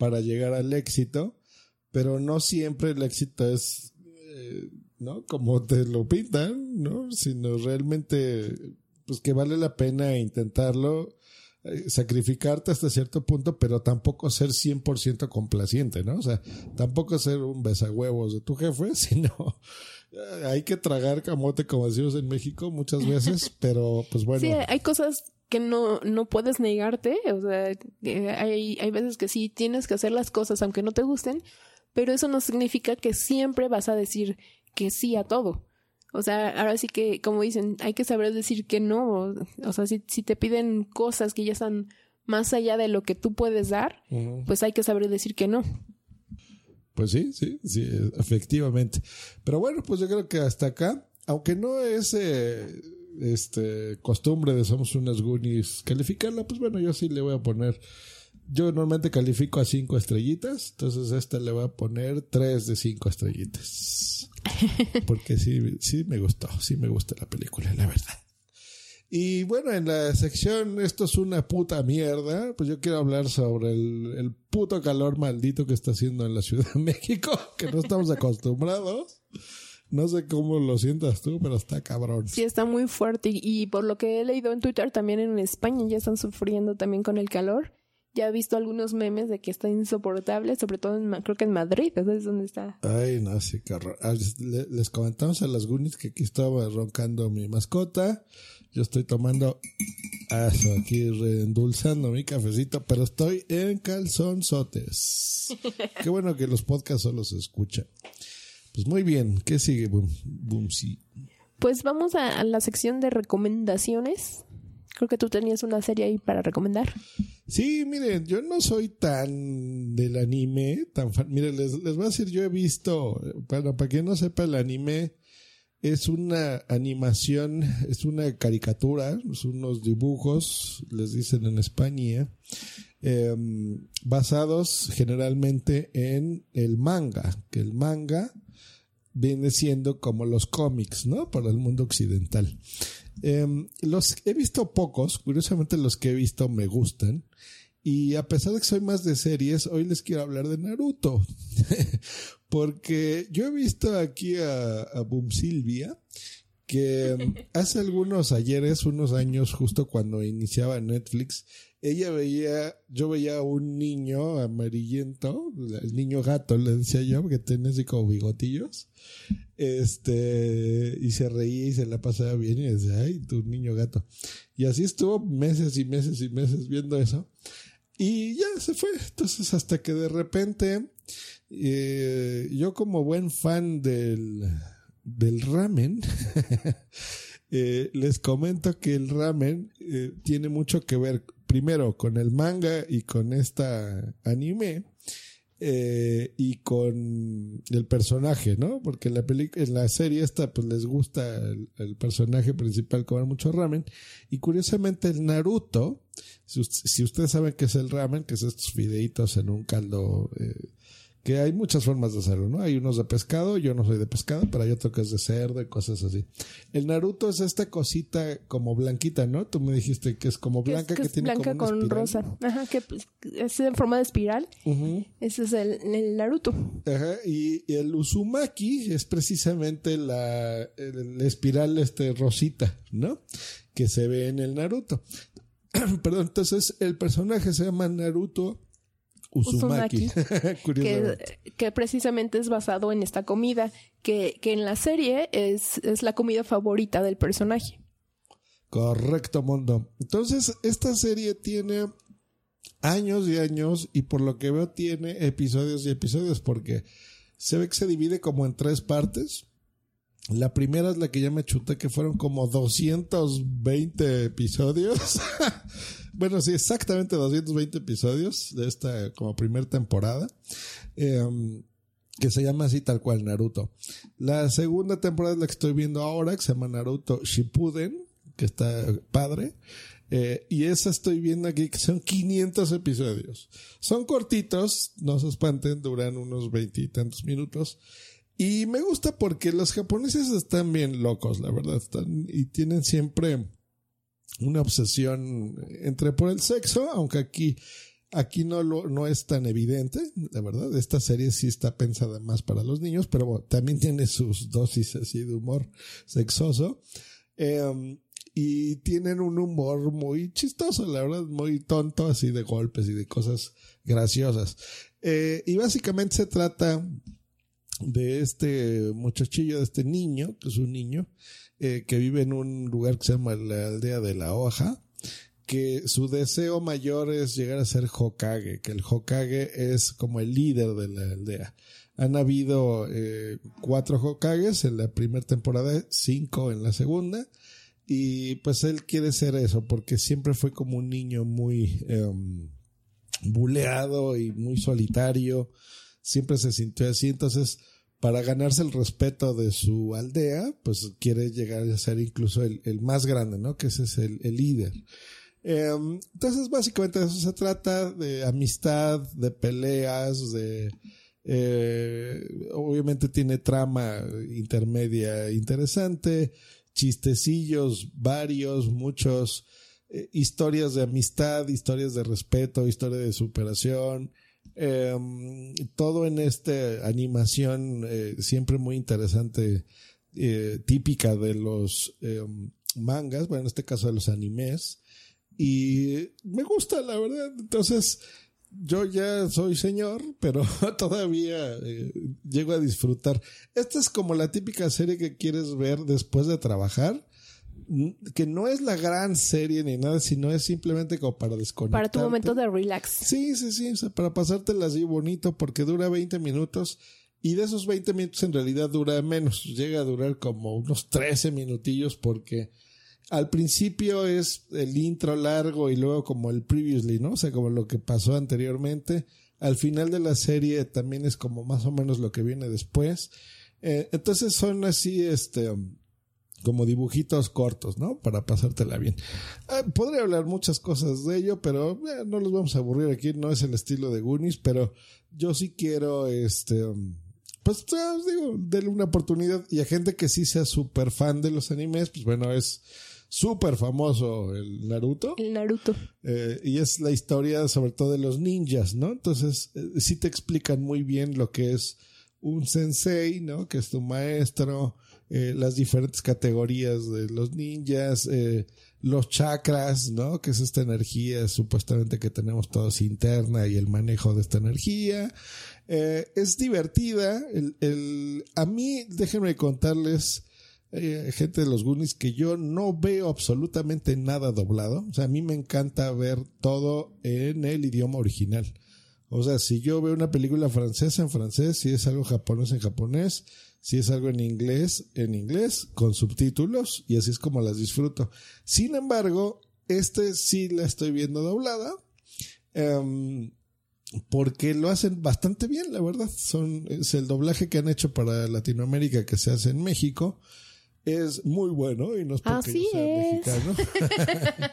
para llegar al éxito, pero no siempre el éxito es, eh, ¿no? Como te lo pintan, ¿no? Sino realmente, pues que vale la pena intentarlo, eh, sacrificarte hasta cierto punto, pero tampoco ser 100% complaciente, ¿no? O sea, tampoco ser un besahuevos de tu jefe, sino eh, hay que tragar camote, como decimos en México muchas veces, pero pues bueno. Sí, hay cosas que no, no puedes negarte, o sea, eh, hay, hay veces que sí tienes que hacer las cosas aunque no te gusten, pero eso no significa que siempre vas a decir que sí a todo. O sea, ahora sí que, como dicen, hay que saber decir que no. O, sea, si, si te piden cosas que ya están más allá de lo que tú puedes dar, pues hay que saber decir que no. Pues sí, sí, sí, efectivamente. Pero bueno, pues yo creo que hasta acá, aunque no es eh, este costumbre de Somos unas Goonies calificarla, pues bueno, yo sí le voy a poner. Yo normalmente califico a cinco estrellitas, entonces esta le voy a poner tres de cinco estrellitas. Porque sí, sí me gustó, sí me gusta la película, la verdad. Y bueno, en la sección Esto es una puta mierda, pues yo quiero hablar sobre el, el puto calor maldito que está haciendo en la Ciudad de México, que no estamos acostumbrados. No sé cómo lo sientas tú, pero está cabrón. Sí, está muy fuerte y, y por lo que he leído en Twitter, también en España ya están sufriendo también con el calor. Ya he visto algunos memes de que está insoportable, sobre todo en, creo que en Madrid, esa es donde está. Ay, no, sí, horror. Ah, le- Les comentamos a las Goonies que aquí estaba roncando mi mascota. Yo estoy tomando eso, aquí reendulzando mi cafecito, pero estoy en calzonzotes. Qué bueno que los podcasts solo se escuchan. Pues muy bien, ¿qué sigue, Boom? Boom, sí. Pues vamos a, a la sección de recomendaciones. Creo que tú tenías una serie ahí para recomendar. Sí, miren, yo no soy tan del anime, tan fan. Miren, les, les voy a decir, yo he visto, bueno, para quien no sepa, el anime es una animación, es una caricatura, es unos dibujos, les dicen en España, eh, basados generalmente en el manga, que el manga viene siendo como los cómics, ¿no? Para el mundo occidental. Eh, los he visto pocos, curiosamente los que he visto me gustan. Y a pesar de que soy más de series, hoy les quiero hablar de Naruto. Porque yo he visto aquí a, a Boom Silvia que um, hace algunos ayeres, unos años, justo cuando iniciaba Netflix, ella veía, yo veía a un niño amarillento, el niño gato, le decía yo, que tiene así como bigotillos, este, y se reía y se la pasaba bien y decía, ay, tu niño gato. Y así estuvo meses y meses y meses viendo eso. Y ya se fue. Entonces, hasta que de repente, eh, yo como buen fan del, del ramen, eh, les comento que el ramen eh, tiene mucho que ver primero con el manga y con esta anime eh, y con el personaje, ¿no? Porque en la en la serie esta pues les gusta el, personaje principal comer mucho ramen y curiosamente el Naruto, si, si ustedes saben qué es el ramen, que es estos fideitos en un caldo eh, que hay muchas formas de hacerlo, ¿no? Hay unos de pescado, yo no soy de pescado, pero hay otro que es de cerdo y cosas así. El Naruto es esta cosita como blanquita, ¿no? Tú me dijiste que es como blanca, que, que, es tiene blanca como una con rosa. Ajá, que pues, es en forma de espiral. Ese es el, el Naruto. Ajá, y, y el Uzumaki es precisamente la, el- la espiral este rosita, ¿no? Que se ve en el Naruto. Perdón, entonces el personaje se llama Naruto Uzumaki. Curiosamente. Que, que precisamente es basado en esta comida. Que, que en la serie es, es la comida favorita del personaje. Correcto, Mondo. Entonces, esta serie tiene años y años y por lo que veo tiene episodios y episodios porque se ve que se divide como en tres partes. La primera es la que ya me chuté que fueron como 220 episodios. bueno, sí, exactamente 220 episodios de esta como primer temporada. Em, que se llama así tal cual Naruto. La segunda temporada es la que estoy viendo ahora, que se llama Naruto Shippuden, que está padre. Eh, y esa estoy viendo aquí, que son 500 episodios. Son cortitos, no se espanten, duran unos veintitantos minutos. Y me gusta porque los japoneses están bien locos, la verdad. Y tienen siempre una obsesión entre por el sexo, aunque aquí Aquí no, lo, no es tan evidente, la verdad. Esta serie sí está pensada más para los niños, pero bueno, también tiene sus dosis así de humor sexoso. Eh, y tienen un humor muy chistoso, la verdad, muy tonto, así de golpes y de cosas graciosas. Eh, y básicamente se trata de este muchachillo, de este niño, que es un niño, eh, que vive en un lugar que se llama la aldea de la hoja que su deseo mayor es llegar a ser Hokage, que el Hokage es como el líder de la aldea. Han habido eh, cuatro Hokages en la primera temporada, cinco en la segunda, y pues él quiere ser eso, porque siempre fue como un niño muy eh, buleado y muy solitario, siempre se sintió así, entonces para ganarse el respeto de su aldea, pues quiere llegar a ser incluso el, más grande, ¿no? Que ese es el, líder. Eh, entonces, básicamente de eso se trata, de amistad, de peleas, de... Eh, obviamente tiene trama intermedia interesante, chistecillos varios, muchos, eh, historias de amistad, historias de respeto, historia de superación, eh, todo en esta animación eh, siempre muy interesante, eh, típica de los mangas, bueno, en este caso de los animes. Y me gusta, la verdad. Entonces, yo ya soy señor, pero todavía eh, llego a disfrutar. Esta es como la típica serie que quieres ver después de trabajar, que no es la gran serie ni nada, sino es simplemente como para desconectar. Para tu momento de relax. Sí, sí, sí, o sea, para pasártela así bonito, porque dura 20 minutos. Y de esos 20 minutos en realidad dura menos, llega a durar como unos 13 minutillos porque al principio es el intro largo y luego como el previously, ¿no? O sea, como lo que pasó anteriormente. Al final de la serie también es como más o menos lo que viene después. Eh, entonces son así, este, como dibujitos cortos, ¿no? Para pasártela bien. Eh, podría hablar muchas cosas de ello, pero eh, no los vamos a aburrir aquí. No es el estilo de Goonies, pero yo sí quiero, este, pues, os digo, denle una oportunidad. Y a gente que sí sea súper fan de los animes, pues bueno, es súper famoso, el Naruto. El Naruto. Eh, y es la historia sobre todo de los ninjas, ¿no? Entonces, eh, sí te explican muy bien lo que es un sensei, ¿no? Que es tu maestro, eh, las diferentes categorías de los ninjas, eh, los chakras, ¿no? Que es esta energía supuestamente que tenemos todos interna y el manejo de esta energía. Eh, es divertida. El, a mí, déjenme contarles, gente de los Goonies, que yo no veo absolutamente nada doblado. O sea, a mí me encanta ver todo en el idioma original. O sea, si yo veo una película francesa en francés, si es algo japonés en japonés, si es algo en inglés, en inglés, con subtítulos, y así es como las disfruto. Sin embargo, este sí la estoy viendo doblada. em, porque lo hacen bastante bien, la verdad. Son, es el doblaje que han hecho para Latinoamérica que se hace en México. Es muy bueno y no es porque Así yo sea es. mexicano.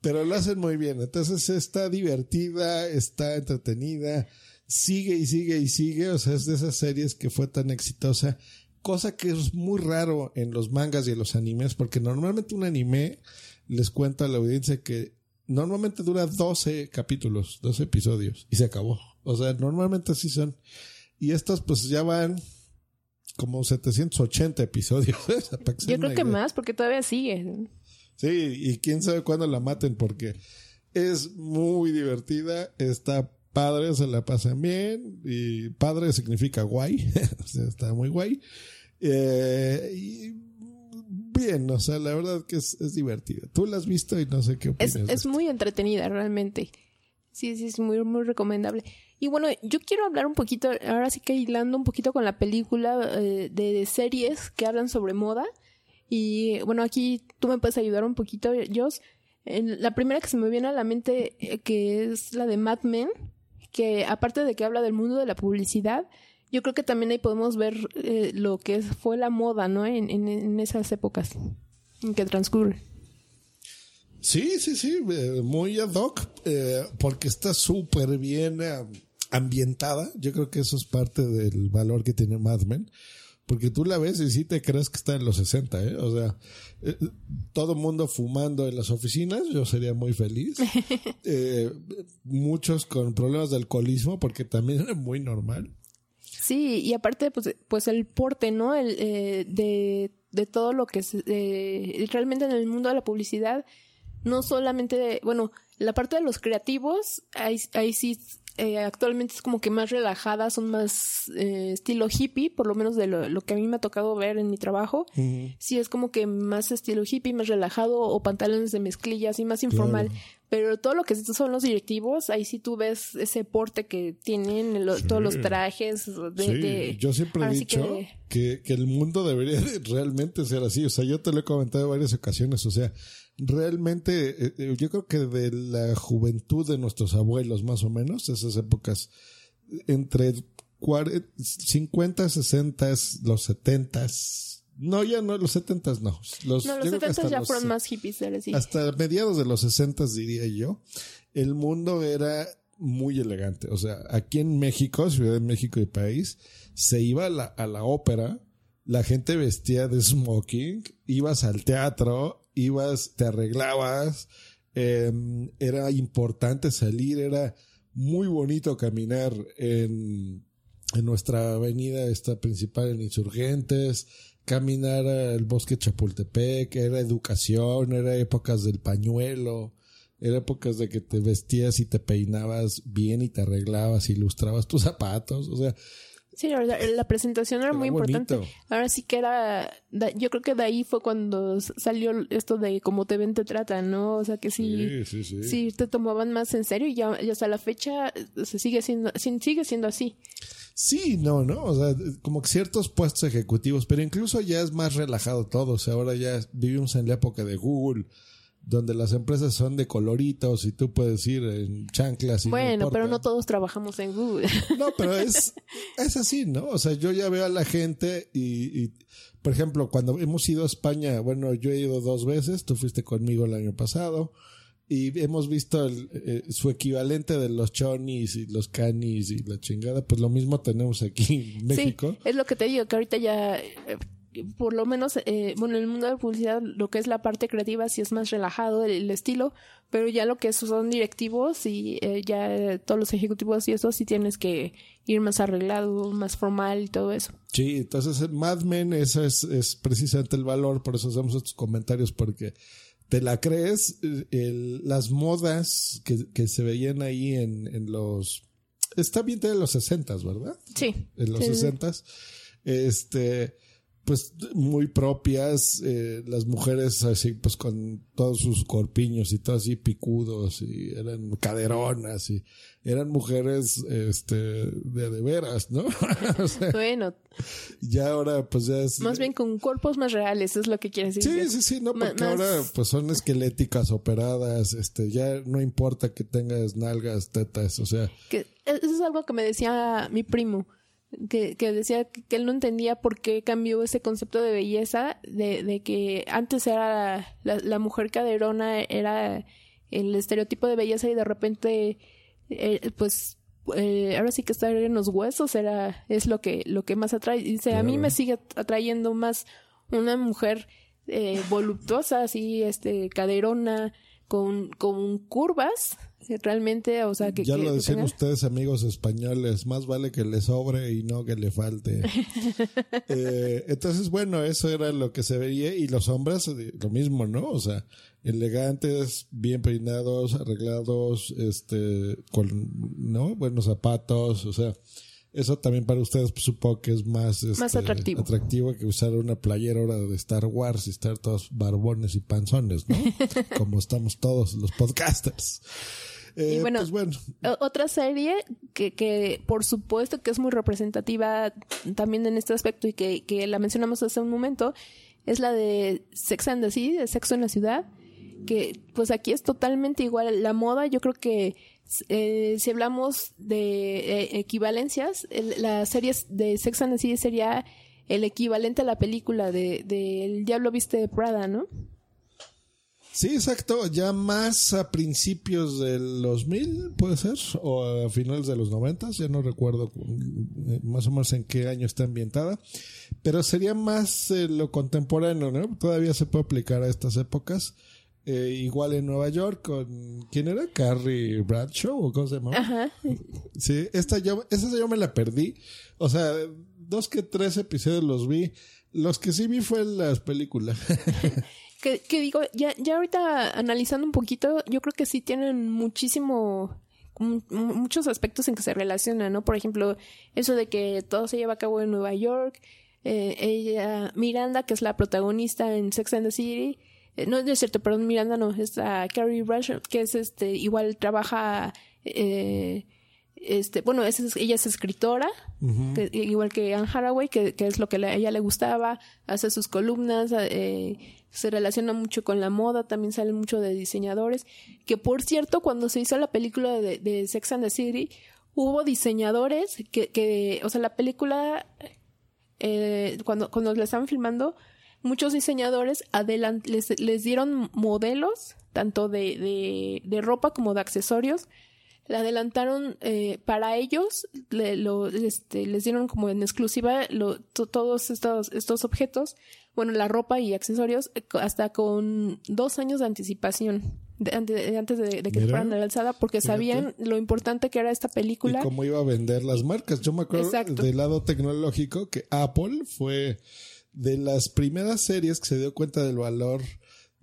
Pero lo hacen muy bien. Entonces está divertida, está entretenida, sigue y sigue y sigue. O sea, es de esas series que fue tan exitosa. Cosa que es muy raro en los mangas y en los animes, porque normalmente un anime les cuenta a la audiencia que normalmente dura 12 capítulos, 12 episodios y se acabó. O sea, normalmente así son. Y estos pues ya van como 780 episodios. Yo creo que idea. más, porque todavía sigue. Sí, y quién sabe cuándo la maten porque es muy divertida, está padre, se la pasan bien y padre significa guay, o sea, está muy guay. Eh, y bien, o sea, la verdad que es, es divertida. Tú la has visto y no sé qué opinas. Es, de es esto. muy entretenida, realmente. Sí, sí, es muy, muy recomendable. Y bueno, yo quiero hablar un poquito, ahora sí que hilando un poquito con la película eh, de, de series que hablan sobre moda. Y bueno, aquí tú me puedes ayudar un poquito, Jos. La primera que se me viene a la mente, eh, que es la de Mad Men, que aparte de que habla del mundo de la publicidad, yo creo que también ahí podemos ver eh, lo que fue la moda, ¿no? En, en, esas épocas en que transcurre. Sí, sí, sí, eh, muy ad hoc, eh, porque está súper bien eh, ambientada. Yo creo que eso es parte del valor que tiene Mad Men. Porque tú la ves y sí te crees que está en los 60, ¿eh? O sea, eh, todo mundo fumando en las oficinas, yo sería muy feliz. Eh, muchos con problemas de alcoholismo, porque también era muy normal. Sí, y aparte, pues, pues el porte, ¿no? El, eh, de, de todo lo que es eh, realmente en el mundo de la publicidad, no solamente, bueno, la parte de los creativos, ahí, ahí sí, eh, actualmente es como que más relajada, son más eh, estilo hippie, por lo menos de lo, lo que a mí me ha tocado ver en mi trabajo. Sí, es como que más estilo hippie, más relajado, o pantalones de mezclilla, así más informal. Pero todo lo que son los directivos, ahí sí tú ves ese porte que tienen, lo- todos los trajes. De, Sí, de- yo siempre he dicho que- que... Que, el mundo debería de realmente ser así. O sea, yo te lo he comentado en varias ocasiones. O sea, realmente, eh, eh, yo creo que de la juventud de nuestros abuelos, más o menos, esas épocas, entre cuare- 50, 60, los 70, no, ya no, los 70 no. Los, No, los yo creo que 70 hasta ya los fueron más hippies, sí. hasta mediados de los 60 diría yo, el mundo era muy elegante. O sea, aquí en México, Ciudad de México y país, se iba a la, a la ópera, la gente vestía de smoking, ibas al teatro, ibas, te arreglabas, eh, era importante salir, era muy bonito caminar en, en nuestra avenida esta principal en Insurgentes, caminar al bosque Chapultepec, era educación, era épocas del pañuelo, era épocas de que te vestías y te peinabas bien y te arreglabas ilustrabas tus zapatos, o sea, Sí, la, verdad, la presentación era, Era muy bonito. importante. Ahora sí que era, da- yo creo que de ahí fue cuando salió esto de cómo te ven, te tratan, ¿no? O sea que sí, sí, sí. sí te tomaban más en serio y ya, y hasta la fecha eh, se sigue siendo, sí, sigue siendo así. Sí, no, no, o sea, como que ciertos puestos ejecutivos, pero incluso ya es más relajado todo, o sea, ahora ya vivimos en la época de Google, donde las empresas son de coloritos y tú puedes ir en chanclas y bueno, pero no todos trabajamos en Google. No, pero es, es así, ¿no? O sea, yo ya veo a la gente y, y, por ejemplo, cuando hemos ido a España, bueno, yo he ido dos veces, tú fuiste conmigo el año pasado, y hemos visto el, eh, su equivalente de los chonis y los canis y la chingada, pues lo mismo tenemos aquí en México. Sí, es lo que te digo, que ahorita ya, eh, por lo menos, eh, bueno, en el mundo de la publicidad, lo que es la parte creativa sí es más relajado el, el estilo, pero ya lo que son directivos y eh, ya todos los ejecutivos y eso sí tienes que ir más arreglado, más formal y todo eso. Sí, entonces en Mad Men eso es, es precisamente el valor, por eso hacemos estos comentarios, porque te la crees, el- las modas que, que se veían ahí en, en los... Está bien de los 60, ¿verdad? Sí. en los Sí. 60 este pues muy propias eh, las mujeres así pues con todos sus corpiños y todo así picudos y eran caderonas y eran mujeres este de de veras no O sea, Bueno, ya ahora pues ya es más bien con cuerpos más reales, es lo que quieres decir. Sí, sí, sí, no, porque más- ahora pues son esqueléticas operadas, este, ya no importa que tengas nalgas, tetas, o sea, que eso es algo que me decía mi primo que, que decía que, que él no entendía por qué cambió ese concepto de belleza de, de que antes era la, la mujer caderona era el estereotipo de belleza y de repente eh, pues eh, ahora sí que estar en los huesos era es lo que lo que más atrae. Dice a mí me sigue atrayendo más una mujer eh, voluptuosa así este caderona con, con curvas realmente o sea que ya que- lo decían ustedes amigos españoles, más vale que le sobre y no que le falte. Eh, entonces, bueno, eso era lo que se veía y los hombres eh, lo mismo, ¿no? O sea, elegantes, bien peinados, arreglados, este, con, ¿no? Buenos zapatos, o sea, eso también para ustedes pues, supongo que es más, Más este, atractivo. atractivo que usar una playera ahora de Star Wars y estar todos barbones y panzones, ¿no? Como estamos todos los podcasters. Eh, Y bueno, pues bueno, O- Otra serie que, que por supuesto que es muy representativa también en este aspecto y que, que la mencionamos hace un momento es la de Sex and the City, de Sexo en la Ciudad, que pues aquí es totalmente igual. La moda, yo creo que eh, si hablamos de eh, equivalencias, el- la serie de Sex and the City sería el equivalente a la película de, de El Diablo Viste de Prada, ¿no? Sí, exacto. Ya más a principios del 2000, puede ser, o a finales de los 90, ya no recuerdo eh, más o menos en qué año está ambientada, pero sería más eh, lo contemporáneo, ¿no? Todavía se puede aplicar a estas épocas. Eh, igual en Nueva York con quién era Carrie Bradshaw o cómo se llamaba Ajá. Sí, esta yo, esa yo me la perdí. O sea, dos que tres episodios los vi. Los que sí vi fue las películas. Que, digo, ya, ya ahorita analizando un poquito, yo creo que sí tienen muchísimo, mu- muchos aspectos en que se relacionan, ¿no? Por ejemplo, eso de que todo se lleva a cabo en Nueva York, eh, ella, Miranda, que es la protagonista en Sex and the City, eh, no, es cierto, perdón, Miranda no, es a Carrie Bradshaw, que es este, igual trabaja, eh, este, bueno, es- ella es escritora, que- igual que Anne Haraway, que, que es lo que a ella le gustaba, hace sus columnas, eh, se relaciona mucho con la moda, también salen mucho de diseñadores, que por cierto, cuando se hizo la película de, de Sex and the City, hubo diseñadores que, que o sea, la película, eh, cuando, cuando la estaban filmando, muchos diseñadores les, les dieron modelos, tanto de, de, de ropa como de accesorios, le adelantaron eh, para ellos, le- lo, este, les dieron como en exclusiva lo- to- todos estos, estos objetos, bueno, la ropa y accesorios, eh, hasta con dos años de anticipación, de- de- antes de, de que Mira. fueran a la alzada, porque Fíjate. sabían lo importante que era esta y película. cómo iba a vender las marcas. Yo me acuerdo Exacto. del lado tecnológico que Apple fue de las primeras series que se dio cuenta del valor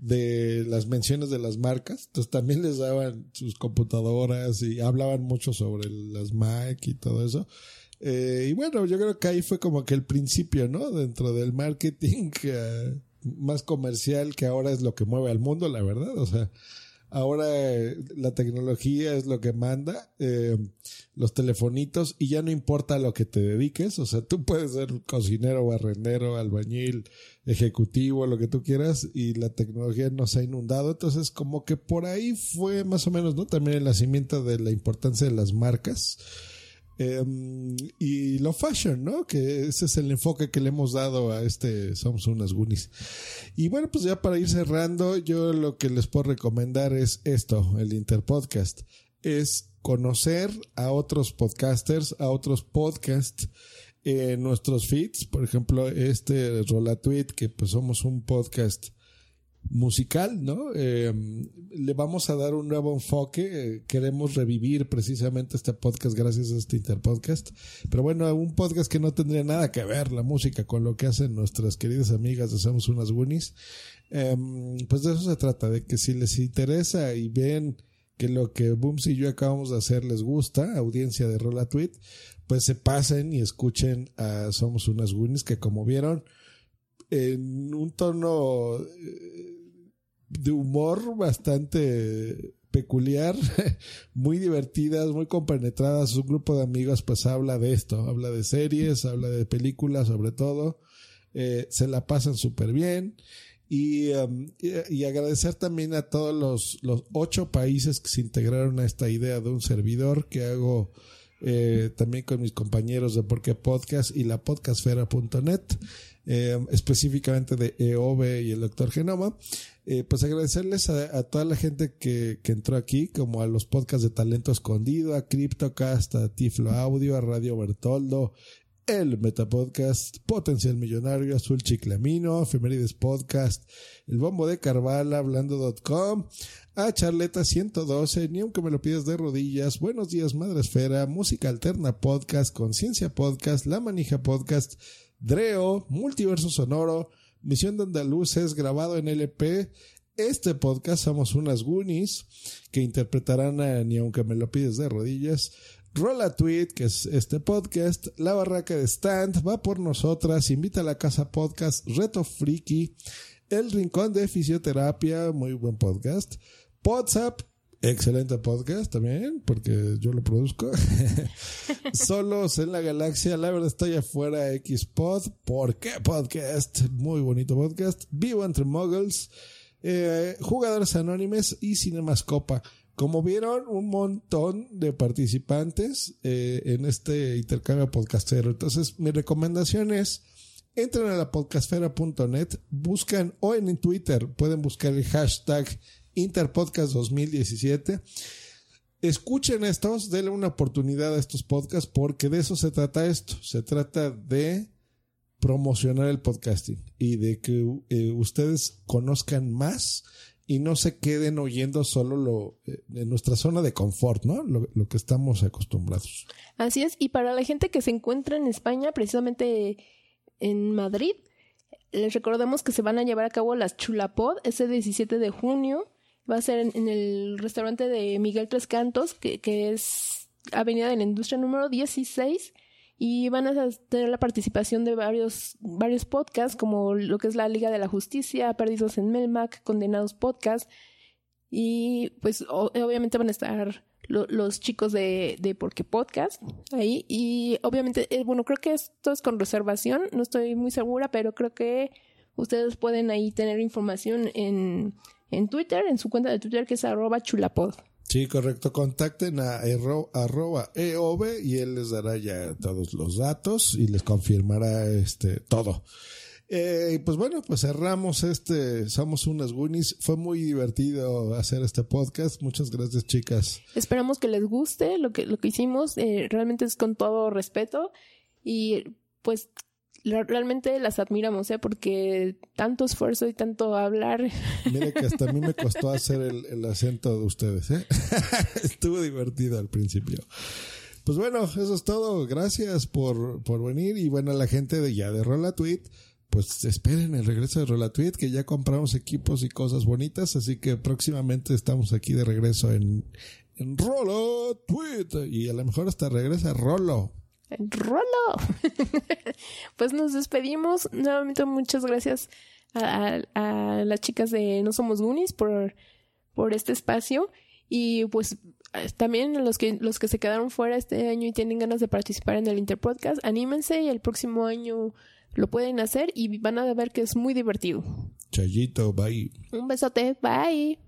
de las menciones de las marcas. Entonces también les daban sus computadoras y hablaban mucho sobre las Mac y todo eso. Eh, y bueno, yo creo que ahí fue como que el principio, ¿no? Dentro del marketing eh, más comercial que ahora es lo que mueve al mundo, la verdad. O sea, ahora eh, la tecnología es lo que manda, eh, los telefonitos, y ya no importa a lo que te dediques, o sea, tú puedes ser cocinero, barrendero, albañil, ejecutivo, lo que tú quieras, y la tecnología nos ha inundado, entonces como que por ahí fue más o menos, ¿no? También el nacimiento de la importancia de las marcas. Eh, y lo fashion, ¿no? Que ese es el enfoque que le hemos dado a este Somos unas Goonies. Y bueno, pues ya para ir cerrando, yo lo que les puedo recomendar es esto, el Interpodcast. Es conocer a otros podcasters, a otros podcasts en nuestros feeds, por ejemplo, este Rola Tweet, que pues somos un podcast musical, ¿no? Eh, le vamos a dar un nuevo enfoque. eh, queremos revivir precisamente este podcast gracias a este Interpodcast. Pero bueno, un podcast que no tendría nada que ver la música con lo que hacen nuestras queridas amigas de Somos Unas Goonies. Eh, pues de eso se trata, de que si les interesa y ven que lo que Booms y yo acabamos de hacer les gusta, audiencia de Rola Tweet, pues se pasen y escuchen a Somos Unas Goonies, que como vieron, en un tono eh, de humor bastante peculiar, muy divertidas, muy compenetradas. Un grupo de amigos pues habla de esto, habla de series, habla de películas sobre todo. Eh, se la pasan súper bien. Y, um, y, y agradecer también a todos los, los ocho países que se integraron a esta idea de un servidor que hago eh, también con mis compañeros de Porque Podcast y la podcastfera.net, eh, específicamente de EOB y el Doctor Genoma. Eh, pues agradecerles a, toda la gente que, que, entró aquí, como a los podcasts de Talento Escondido, a CryptoCast, a Tiflo Audio, a Radio Bertoldo, el Metapodcast, Potencial Millonario, Azul Chiclamino, Efemérides Podcast, El Bombo de Carvala, Hablando.com, a Charleta 112, Ni aunque me lo pidas de rodillas, Buenos días Madre Esfera, Música Alterna Podcast, Conciencia Podcast, La Manija Podcast, Dreo, Multiverso Sonoro, Misión de Andaluces, grabado en LP, este podcast somos unas Goonies que interpretarán a Ni aunque me lo pides de rodillas, Rola Tweet, que es este podcast, La Barraca de Stand, Va por Nosotras, Invita a la Casa Podcast, Reto Friki, El Rincón de Fisioterapia, muy buen podcast, WhatsApp, excelente podcast también, porque yo lo produzco, Solos en la Galaxia, La Verdad Estoy Afuera, Xpod, ¿Por qué Podcast? Muy bonito podcast, Vivo Entre Muggles, eh, Jugadores Anónimes y Cinemascopa. Como vieron, un montón de participantes eh, en este intercambio podcastero. Entonces, mi recomendación es, entren a la podcastfera.net, buscan, o en Twitter, pueden buscar el hashtag Interpodcast 2017. Escuchen estos, denle una oportunidad a estos podcasts porque de eso se trata esto. Se trata de promocionar el podcasting y de que eh, ustedes conozcan más y no se queden oyendo solo lo eh, en nuestra zona de confort, ¿no? Lo, lo, que estamos acostumbrados. Así es, y para la gente que se encuentra en España, precisamente en Madrid, les recordamos que se van a llevar a cabo las Chulapod ese 17 de junio. Va a ser en, el restaurante de Miguel Tres Cantos, que, que es Avenida de la Industria número 16 y van a tener la participación de varios, varios podcasts, como lo que es la Liga de la Justicia, Perdidos en Melmac, Condenados Podcast, y pues obviamente van a estar lo, los chicos de, de Porque Podcast ahí, y obviamente, eh, bueno, creo que esto es con reservación, no estoy muy segura, pero creo que ustedes pueden ahí tener información en, en Twitter, en su cuenta de Twitter que es arroba chulapod. Sí, correcto. Contacten a erro, arroba EOB y él les dará ya todos los datos y les confirmará este todo. Eh, pues bueno, pues cerramos este Somos unas Goonies. Fue muy divertido hacer este podcast. Muchas gracias, chicas. Esperamos que les guste lo que, lo que hicimos. Eh, realmente es con todo respeto. Y pues realmente las admiramos, ¿eh? Porque tanto esfuerzo y tanto hablar. Mire que hasta a mí me costó hacer el, el acento de ustedes, ¿eh? Estuvo divertido al principio. Pues bueno, eso es todo. Gracias por, por venir. Y bueno, la gente de ya de Rola Tweet, pues esperen el regreso de Rola Tweet, que ya compramos equipos y cosas bonitas. Así que próximamente estamos aquí de regreso en, en. Y a lo mejor hasta regresa Rolo. Rolo. pues nos despedimos. Nuevamente muchas gracias a, a, a, las chicas de No Somos Goonies por, por este espacio. Y pues también los que, los que se quedaron fuera este año y tienen ganas de participar en el Interpodcast, anímense y el próximo año lo pueden hacer y van a ver que es muy divertido. Chayito, bye. Un besote, bye.